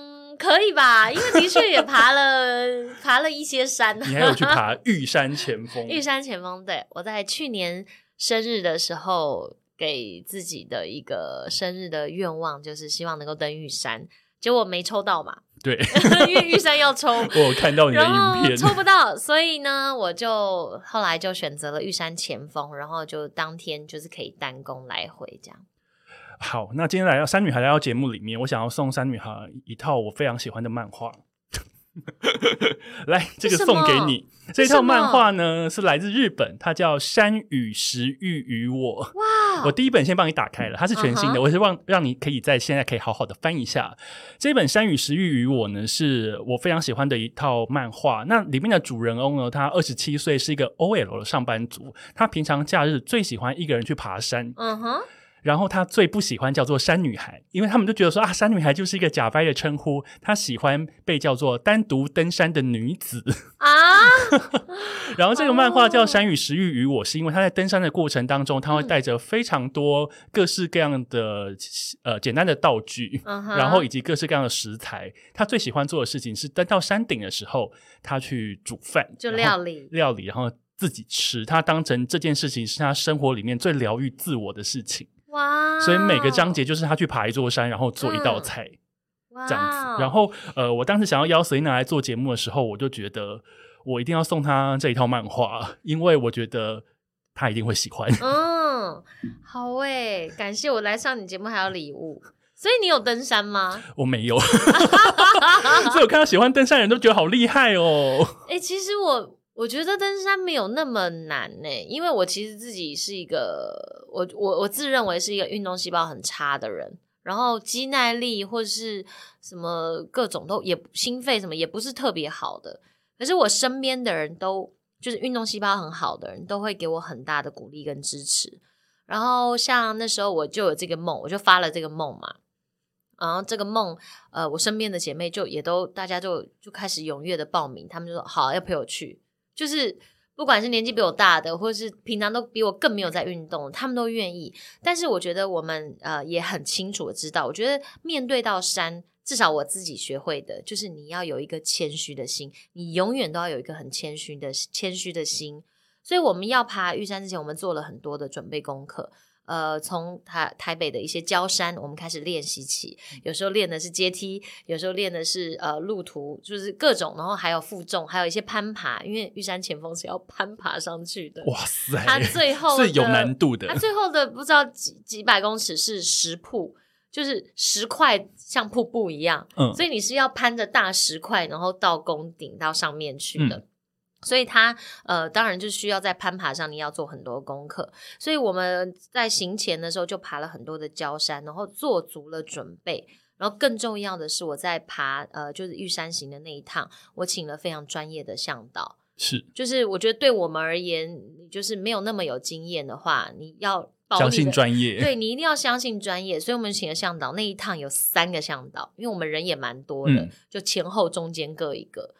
可以吧？因为的确也爬了 爬了一些山。你还有去爬玉山前锋？玉山前锋，对我在去年生日的时候给自己的一个生日的愿望，就是希望能够登玉山，结果没抽到嘛。对，因为玉山要抽，我看到你的影片，抽不到，所以呢，我就后来就选择了玉山前锋，然后就当天就是可以单攻来回这样。好，那今天来到三女孩来到节目里面，我想要送三女孩一套我非常喜欢的漫画。来，这个送给你。这套漫画呢是来自日本，它叫《山与食欲与我》。哇！我第一本先帮你打开了，它是全新的。我希望让你可以在现在可以好好的翻一下这本《山与食欲与我》呢，是我非常喜欢的一套漫画。那里面的主人翁呢，他二十七岁，是一个 OL 的上班族。他平常假日最喜欢一个人去爬山。嗯哼。然后他最不喜欢叫做山女孩，因为他们就觉得说啊，山女孩就是一个假掰的称呼。他喜欢被叫做单独登山的女子啊。然后这个漫画叫《山与食欲与我》，是因为他在登山的过程当中，他会带着非常多各式各样的呃简单的道具，然后以及各式各样的食材。他最喜欢做的事情是登到山顶的时候，他去煮饭，就料理料理，然后自己吃。他当成这件事情是他生活里面最疗愈自我的事情。哇！所以每个章节就是他去爬一座山，然后做一道菜，这样子。然后呃，我当时想要邀 Selina 来做节目的时候，我就觉得我一定要送他这一套漫画，因为我觉得他一定会喜欢。嗯，好诶，感谢我来上你节目还有礼物。所以你有登山吗？我没有，所以我看到喜欢登山人都觉得好厉害哦。哎，其实我我觉得登山没有那么难呢，因为我其实自己是一个，我我我自认为是一个运动细胞很差的人，然后肌耐力或者是什么各种都也心肺什么也不是特别好的，可是我身边的人都就是运动细胞很好的人，都会给我很大的鼓励跟支持。然后像那时候我就有这个梦，我就发了这个梦嘛。然后这个梦，呃，我身边的姐妹就也都大家就就开始踊跃的报名，他们就说好要陪我去。就是不管是年纪比我大的，或者是平常都比我更没有在运动，他们都愿意。但是我觉得我们呃也很清楚的知道，我觉得面对到山，至少我自己学会的就是你要有一个谦虚的心，你永远都要有一个很谦虚的谦虚的心。所以我们要爬玉山之前，我们做了很多的准备功课。呃，从台台北的一些焦山，我们开始练习起。有时候练的是阶梯，有时候练的是呃路途，就是各种，然后还有负重，还有一些攀爬。因为玉山前锋是要攀爬上去的。哇塞！它最 后是有难度的。它最后的不知道几几百公尺是石瀑，就是石块像瀑布一样。嗯。所以你是要攀着大石块，然后到宫顶到上面去的。所以它呃，当然就需要在攀爬上，你要做很多功课。所以我们在行前的时候就爬了很多的焦山，然后做足了准备。然后更重要的是，我在爬呃，就是玉山行的那一趟，我请了非常专业的向导。是，就是我觉得对我们而言，就是没有那么有经验的话，你要相信专业。对你一定要相信专业。所以我们请了向导，那一趟有三个向导，因为我们人也蛮多的，就前后中间各一个。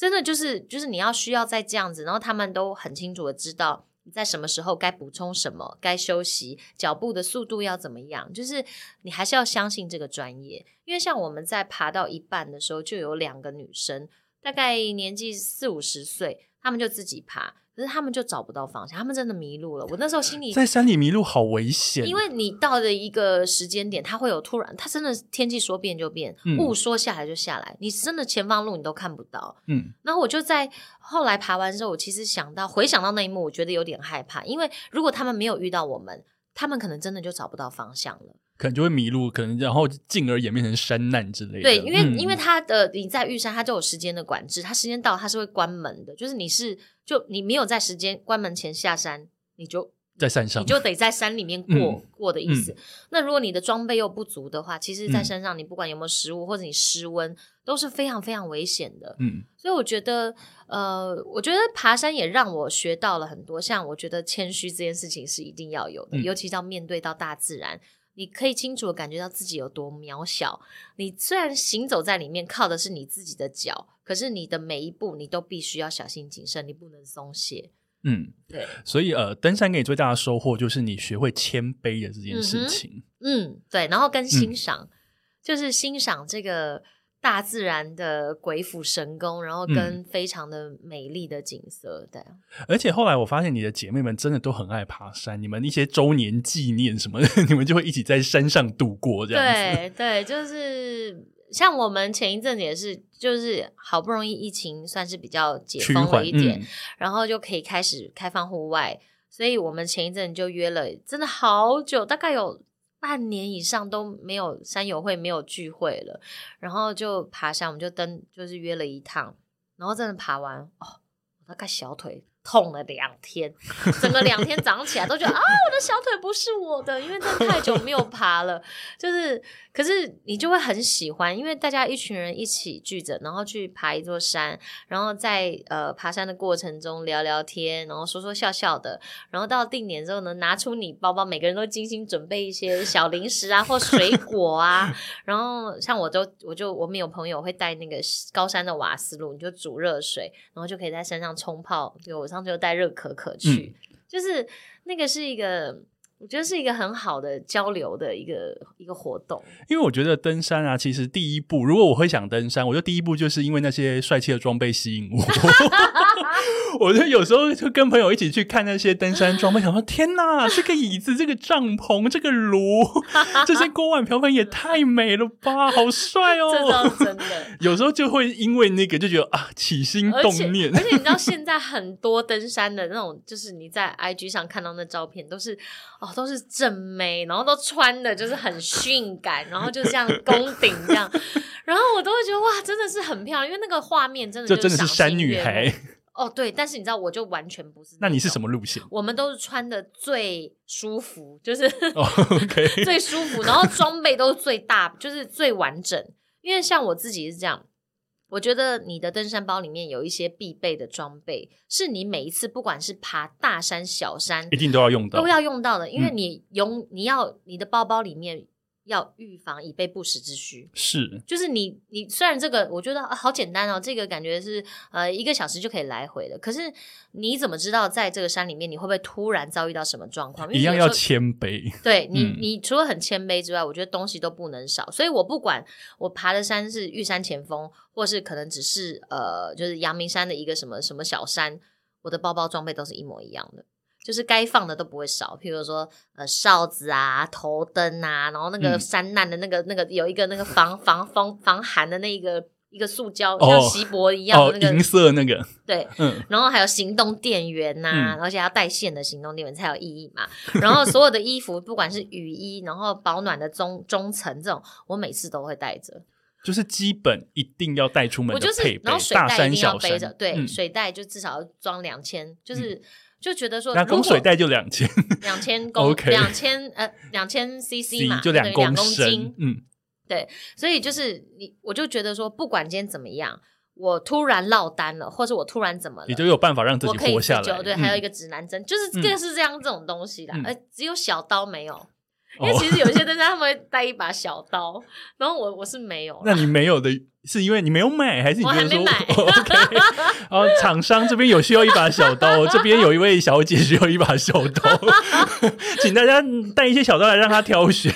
真的就是就是你要需要再这样子，然后他们都很清楚的知道你在什么时候该补充什么，该休息，脚步的速度要怎么样。就是你还是要相信这个专业，因为像我们在爬到一半的时候，就有两个女生，大概年纪四五十岁，她们就自己爬。可是他们就找不到方向，他们真的迷路了。我那时候心里在山里迷路好危险，因为你到了一个时间点，它会有突然，它真的天气说变就变，雾说下来就下来，你真的前方路你都看不到。嗯，然后我就在后来爬完之后，我其实想到回想到那一幕，我觉得有点害怕，因为如果他们没有遇到我们，他们可能真的就找不到方向了。可能就会迷路，可能然后进而演变成山难之类的。对，因为因为它的你在玉山，它就有时间的管制，它时间到它是会关门的。就是你是就你没有在时间关门前下山，你就在山上，你就得在山里面过过的意思。那如果你的装备又不足的话，其实，在山上你不管有没有食物或者你失温，都是非常非常危险的。嗯，所以我觉得，呃，我觉得爬山也让我学到了很多。像我觉得谦虚这件事情是一定要有的，尤其要面对到大自然。你可以清楚的感觉到自己有多渺小。你虽然行走在里面，靠的是你自己的脚，可是你的每一步你都必须要小心谨慎，你不能松懈。嗯，对。所以呃，登山给你最大的收获就是你学会谦卑的这件事情。嗯，对。然后跟欣赏，就是欣赏这个。大自然的鬼斧神工，然后跟非常的美丽的景色，对。而且后来我发现你的姐妹们真的都很爱爬山，你们一些周年纪念什么的，你们就会一起在山上度过这样子。对对，就是像我们前一阵子也是，就是好不容易疫情算是比较解封了一点，然后就可以开始开放户外，所以我们前一阵就约了，真的好久，大概有。半年以上都没有山友会，没有聚会了，然后就爬山，我们就登，就是约了一趟，然后真的爬完，哦，我大概小腿。痛了两天，整个两天早上起来都觉得啊，我的小腿不是我的，因为真的太久没有爬了。就是，可是你就会很喜欢，因为大家一群人一起聚着，然后去爬一座山，然后在呃爬山的过程中聊聊天，然后说说笑笑的，然后到定点之后呢，拿出你包包，每个人都精心准备一些小零食啊或水果啊，然后像我都我就我们有朋友会带那个高山的瓦斯炉，你就煮热水，然后就可以在山上冲泡，就我。上就带热可可去，就是那个是一个，我觉得是一个很好的交流的一个一个活动。因为我觉得登山啊，其实第一步，如果我会想登山，我觉得第一步就是因为那些帅气的装备吸引我。我就有时候就跟朋友一起去看那些登山装备，想说天哪，这个椅子、这个帐篷、这个炉、这些锅碗瓢盆也太美了吧，好帅哦！真的，有时候就会因为那个就觉得啊，起心动念。而且你知道，现在很多登山的那种，就是你在 IG 上看到那照片，都是哦，都是正妹，然后都穿的就是很性感，然后就这样攻顶这样，然后我都会觉得哇，真的是很漂亮，因为那个画面真的就真的是山女孩。哦，对，但是你知道，我就完全不是。那你是什么路线？我们都是穿的最舒服，就是，OK，最舒服，然后装备都是最大，就是最完整。因为像我自己是这样，我觉得你的登山包里面有一些必备的装备，是你每一次不管是爬大山小山，一定都要用到，都要用到的。因为你用你要你的包包里面。要预防以备不时之需，是，就是你你虽然这个我觉得好简单哦，这个感觉是呃一个小时就可以来回的，可是你怎么知道在这个山里面你会不会突然遭遇到什么状况？一样要谦卑，对你你除了很谦卑之外，我觉得东西都不能少，所以我不管我爬的山是玉山前锋，或是可能只是呃就是阳明山的一个什么什么小山，我的包包装备都是一模一样的。就是该放的都不会少，譬如说呃哨子啊、头灯啊，然后那个山难的那个那个有一个那个防防风防寒的那一个一个塑胶像锡箔一样的那个银色那个，对，嗯，然后还有行动电源呐，而且要带线的行动电源才有意义嘛。然后所有的衣服，不管是雨衣，然后保暖的中中层这种，我每次都会带着，就是基本一定要带出门的配备。然后水袋一定要背着，对，水袋就至少要装两千，就是。就觉得说，那供水袋就两千，两千公，两千呃两千 CC 嘛，就两公斤，嗯，对，所以就是你，我就觉得说，不管今天怎么样，我突然落单了，或者我突然怎么了，你就有办法让自己活下来。对，还有一个指南针，就是更是这样这种东西的，呃，只有小刀没有。因为其实有些登山他们会带一把小刀，然后我我是没有。那你没有的是因为你没有买，还是你觉得说？OK，然后厂商这边有需要一把小刀，这边有一位小姐需要一把小刀，请大家带一些小刀来让她挑选。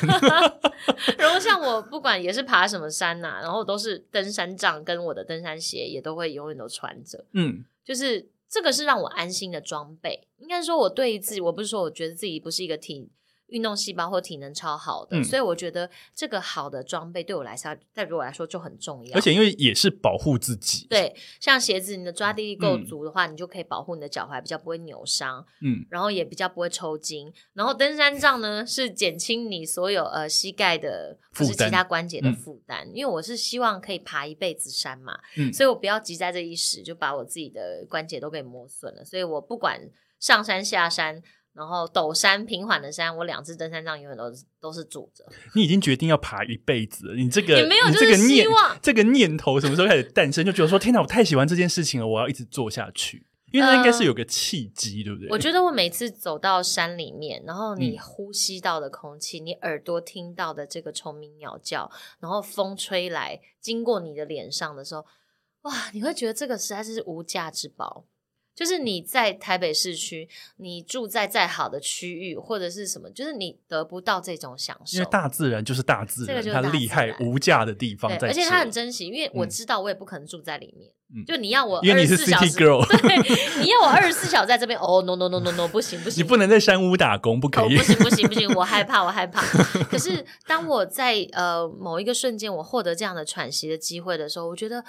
然后像我不管也是爬什么山呐，然后都是登山杖跟我的登山鞋也都会永远都穿着。嗯，就是这个是让我安心的装备。应该说我对自己，我不是说我觉得自己不是一个挺。运动细胞或体能超好的，所以我觉得这个好的装备对我来说，对我来说就很重要。而且因为也是保护自己，对，像鞋子，你的抓地力够足的话，你就可以保护你的脚踝，比较不会扭伤，嗯，然后也比较不会抽筋。然后登山杖呢，是减轻你所有呃膝盖的或是其他关节的负担，因为我是希望可以爬一辈子山嘛，嗯，所以我不要急在这一时就把我自己的关节都给磨损了，所以我不管上山下山。然后陡山平缓的山，我两次登山杖永远都是都是拄着。你已经决定要爬一辈子了，你这个也没有这个念这个念头什么时候开始诞生？就觉得说天哪，我太喜欢这件事情了，我要一直做下去。因为那应该是有个契机，对不对？我觉得我每次走到山里面，然后你呼吸到的空气，你耳朵听到的这个虫鸣鸟叫，然后风吹来经过你的脸上的时候，哇，你会觉得这个实在是无价之宝。就是你在台北市区，你住在再好的区域或者是什么，就是你得不到这种享受。因为大自然就是大自然，它厉害无价的地方在。而且它很珍惜，因为我知道我也不可能住在里面。就你要我，因为你是 City Girl，对，你要我二十四小时在这边。哦，no no no no no，不行不行，你不能在山屋打工，不可以。不行不行不行，我害怕我害怕。可是当我在呃某一个瞬间，我获得这样的喘息的机会的时候，我觉得。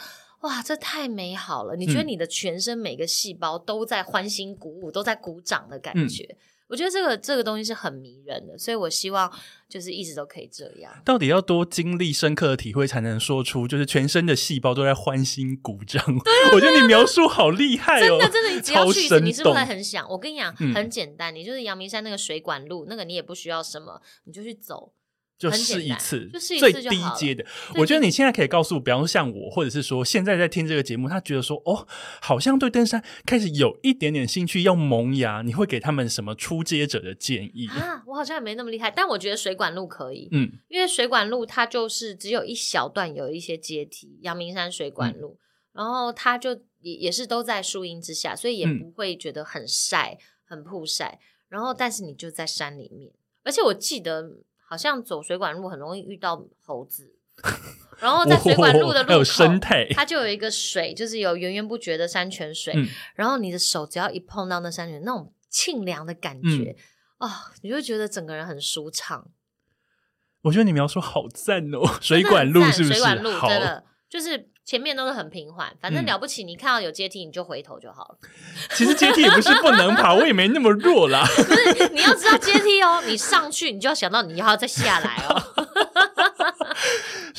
哇，这太美好了！你觉得你的全身每个细胞都在欢欣鼓舞，都在鼓掌的感觉？我觉得这个这个东西是很迷人的，所以我希望就是一直都可以这样。到底要多经历深刻的体会，才能说出就是全身的细胞都在欢欣鼓掌？对我觉得你描述好厉害哦！真的真的，你只要去一次，你是不是很想？我跟你讲，很简单，你就是阳明山那个水管路，那个你也不需要什么，你就去走。就试一次，最低阶的。我觉得你现在可以告诉，比方说像我，或者是说现在在听这个节目，他觉得说哦，好像对登山开始有一点点兴趣，要萌芽。你会给他们什么初阶者的建议啊？我好像也没那么厉害，但我觉得水管路可以，嗯，因为水管路它就是只有一小段有一些阶梯，阳明山水管路，然后它就也也是都在树荫之下，所以也不会觉得很晒、很曝晒。然后，但是你就在山里面，而且我记得。好像走水管路很容易遇到猴子，然后 在水管路的路口，它就有一个水，就是有源源不绝的山泉水。然后你的手只要一碰到那山泉，那种沁凉的感觉啊，你就觉得整个人很舒畅。我觉得你描述好赞哦，水管路是不是？水管路真的就是。前面都是很平缓，反正了不起，你看到有阶梯你就回头就好了。其实阶梯也不是不能爬，我也没那么弱啦。不是，你要知道阶梯哦，你上去你就要想到你要再下来哦。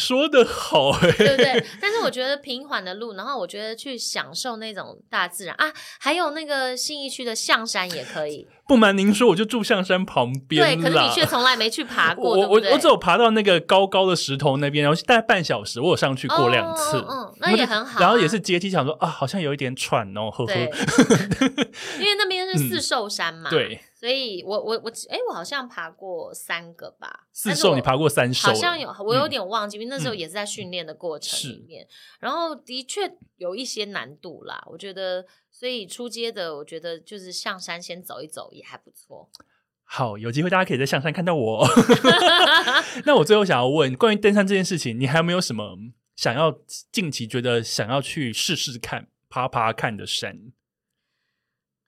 说的好哎，对不对？但是我觉得平缓的路，然后我觉得去享受那种大自然啊，还有那个信义区的象山也可以。不瞒您说，我就住象山旁边。对，可是你却从来没去爬过。我我我只有爬到那个高高的石头那边，然后大概半小时，我有上去过两次。嗯，那也很好。然后也是阶梯，想说啊，好像有一点喘哦，呵呵。因为那四兽山嘛。对。所以，我我我，哎，我好像爬过三个吧。四兽，你爬过三兽？好像有，我有点忘记，因为那时候也是在训练的过程里面。然后，的确有一些难度啦。我觉得，所以出街的，我觉得就是象山先走一走也还不错。好，有机会大家可以在象山看到我。那我最后想要问，关于登山这件事情，你还有没有什么想要近期觉得想要去试试看、爬爬看的山？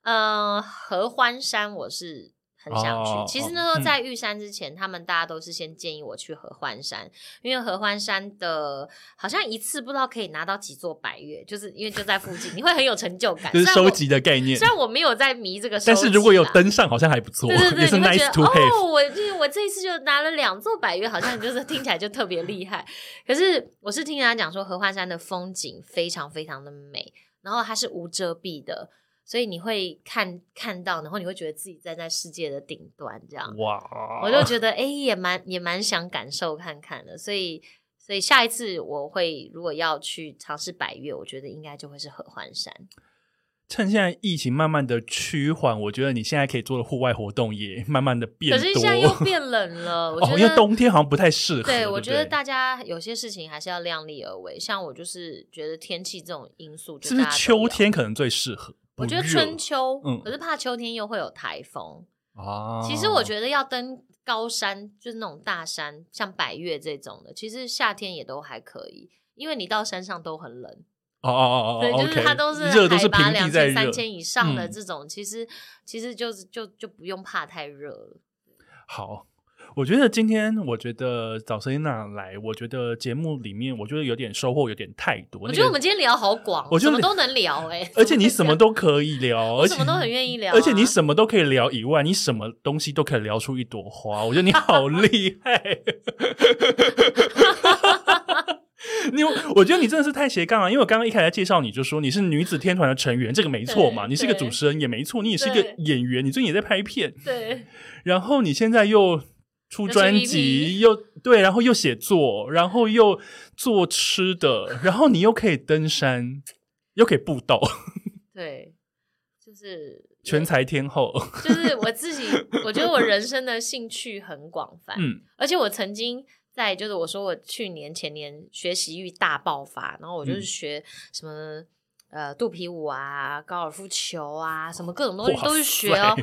呃，合欢山我是很想去。其实那时候在玉山之前，他们大家都是先建议我去合欢山，因为合欢山的好像一次不知道可以拿到几座百月，就是因为就在附近，你会很有成就感。就是收集的概念。虽然我没有在迷这个，但是如果有登上，好像还不错。对对对，你会觉得哦，我我这一次就拿了两座百月，好像就是听起来就特别厉害。可是我是听人家讲说，合欢山的风景非常非常的美，然后它是无遮蔽的。所以你会看看到，然后你会觉得自己站在世界的顶端，这样哇！我就觉得哎，也蛮也蛮想感受看看的。所以，所以下一次我会如果要去尝试百越，我觉得应该就会是合欢山。趁现在疫情慢慢的趋缓，我觉得你现在可以做的户外活动也慢慢的变多。可是现在又 变冷了，我觉得因为冬天好像不太适合。对，我觉得大家有些事情还是要量力而为。像我就是觉得天气这种因素，是不是秋天可能最适合？我觉得春秋，嗯，可是怕秋天又会有台风啊。其实我觉得要登高山，就是那种大山，像百越这种的，其实夏天也都还可以，因为你到山上都很冷。哦哦哦哦，对，就是它都是海拔两千、三千以上的这种，其实其实就是就就不用怕太热了。好。我觉得今天，我觉得找 Selina 来，我觉得节目里面，我觉得有点收获，有点太多。我觉得我们今天聊好广，我什么都能聊哎，而且你什么都可以聊，我什么都很愿意聊，而且你什么都可以聊以外，你什么东西都可以聊出一朵花。我觉得你好厉害，你我觉得你真的是太斜杠了，因为我刚刚一开始介绍你就说你是女子天团的成员，这个没错嘛，你是一个主持人也没错，你也是一个演员，你最近也在拍片，对，然后你现在又。出专辑又对，然后又写作，然后又做吃的，然后你又可以登山，又可以步道，对，就是全才天后。就是我自己，我觉得我人生的兴趣很广泛，嗯，而且我曾经在，就是我说我去年前年学习欲大爆发，然后我就是学什么。呃，肚皮舞啊，高尔夫球啊，什么各种东西都去学哦。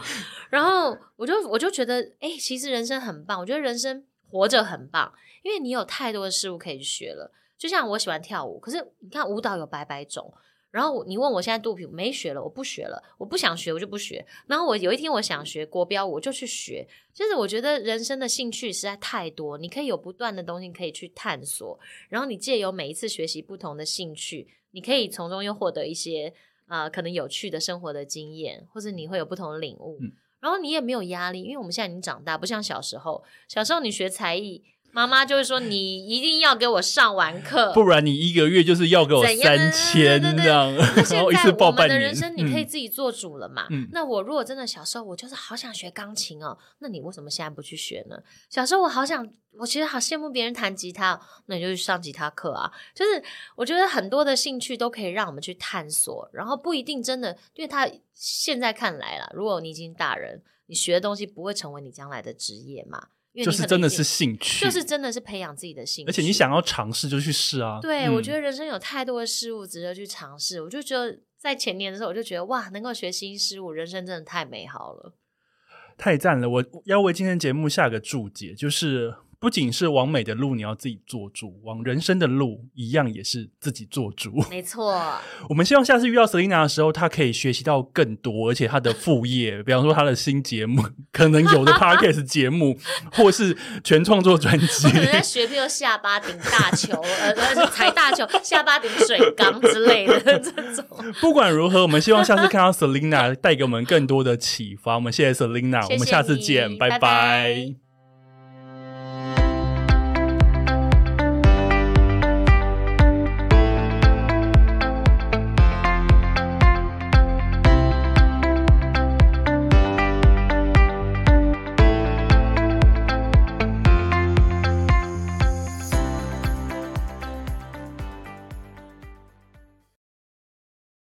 然后我就我就觉得，哎，其实人生很棒。我觉得人生活着很棒，因为你有太多的事物可以学了。就像我喜欢跳舞，可是你看舞蹈有百百种。然后你问我现在肚皮没学了，我不学了，我不想学，我就不学。然后我有一天我想学国标，我就去学。就是我觉得人生的兴趣实在太多，你可以有不断的东西可以去探索。然后你借由每一次学习不同的兴趣。你可以从中又获得一些啊，可能有趣的生活的经验，或者你会有不同的领悟。然后你也没有压力，因为我们现在已经长大，不像小时候。小时候你学才艺。妈妈就会说：“你一定要给我上完课，不然你一个月就是要给我三千这样。”那现在 我们的人生，你可以自己做主了嘛？那我如果真的小时候我就是好想学钢琴哦，那你为什么现在不去学呢？小时候我好想，我其实好羡慕别人弹吉他，那你就去上吉他课啊。就是我觉得很多的兴趣都可以让我们去探索，然后不一定真的，因为他现在看来啦，如果你已经大人，你学的东西不会成为你将来的职业嘛。就是真的是兴趣，就是真的是培养自己的兴趣，而且你想要尝试就去试啊。对，我觉得人生有太多的事物值得去尝试。我就觉得在前年的时候，我就觉得哇，能够学新事物，人生真的太美好了，太赞了！我要为今天节目下个注解，就是。不仅是往美的路你要自己做主，往人生的路一样也是自己做主。没错，我们希望下次遇到 Selina 的时候，她可以学习到更多，而且她的副业，比方说她的新节目，可能有的 Podcast 节目，或是全创作专辑，可能在学，比如下巴顶大球，呃，踩大球，下巴顶水缸之类的这种。不管如何，我们希望下次看到 Selina 带给我们更多的启发。我们谢谢 Selina，我们下次见，拜拜。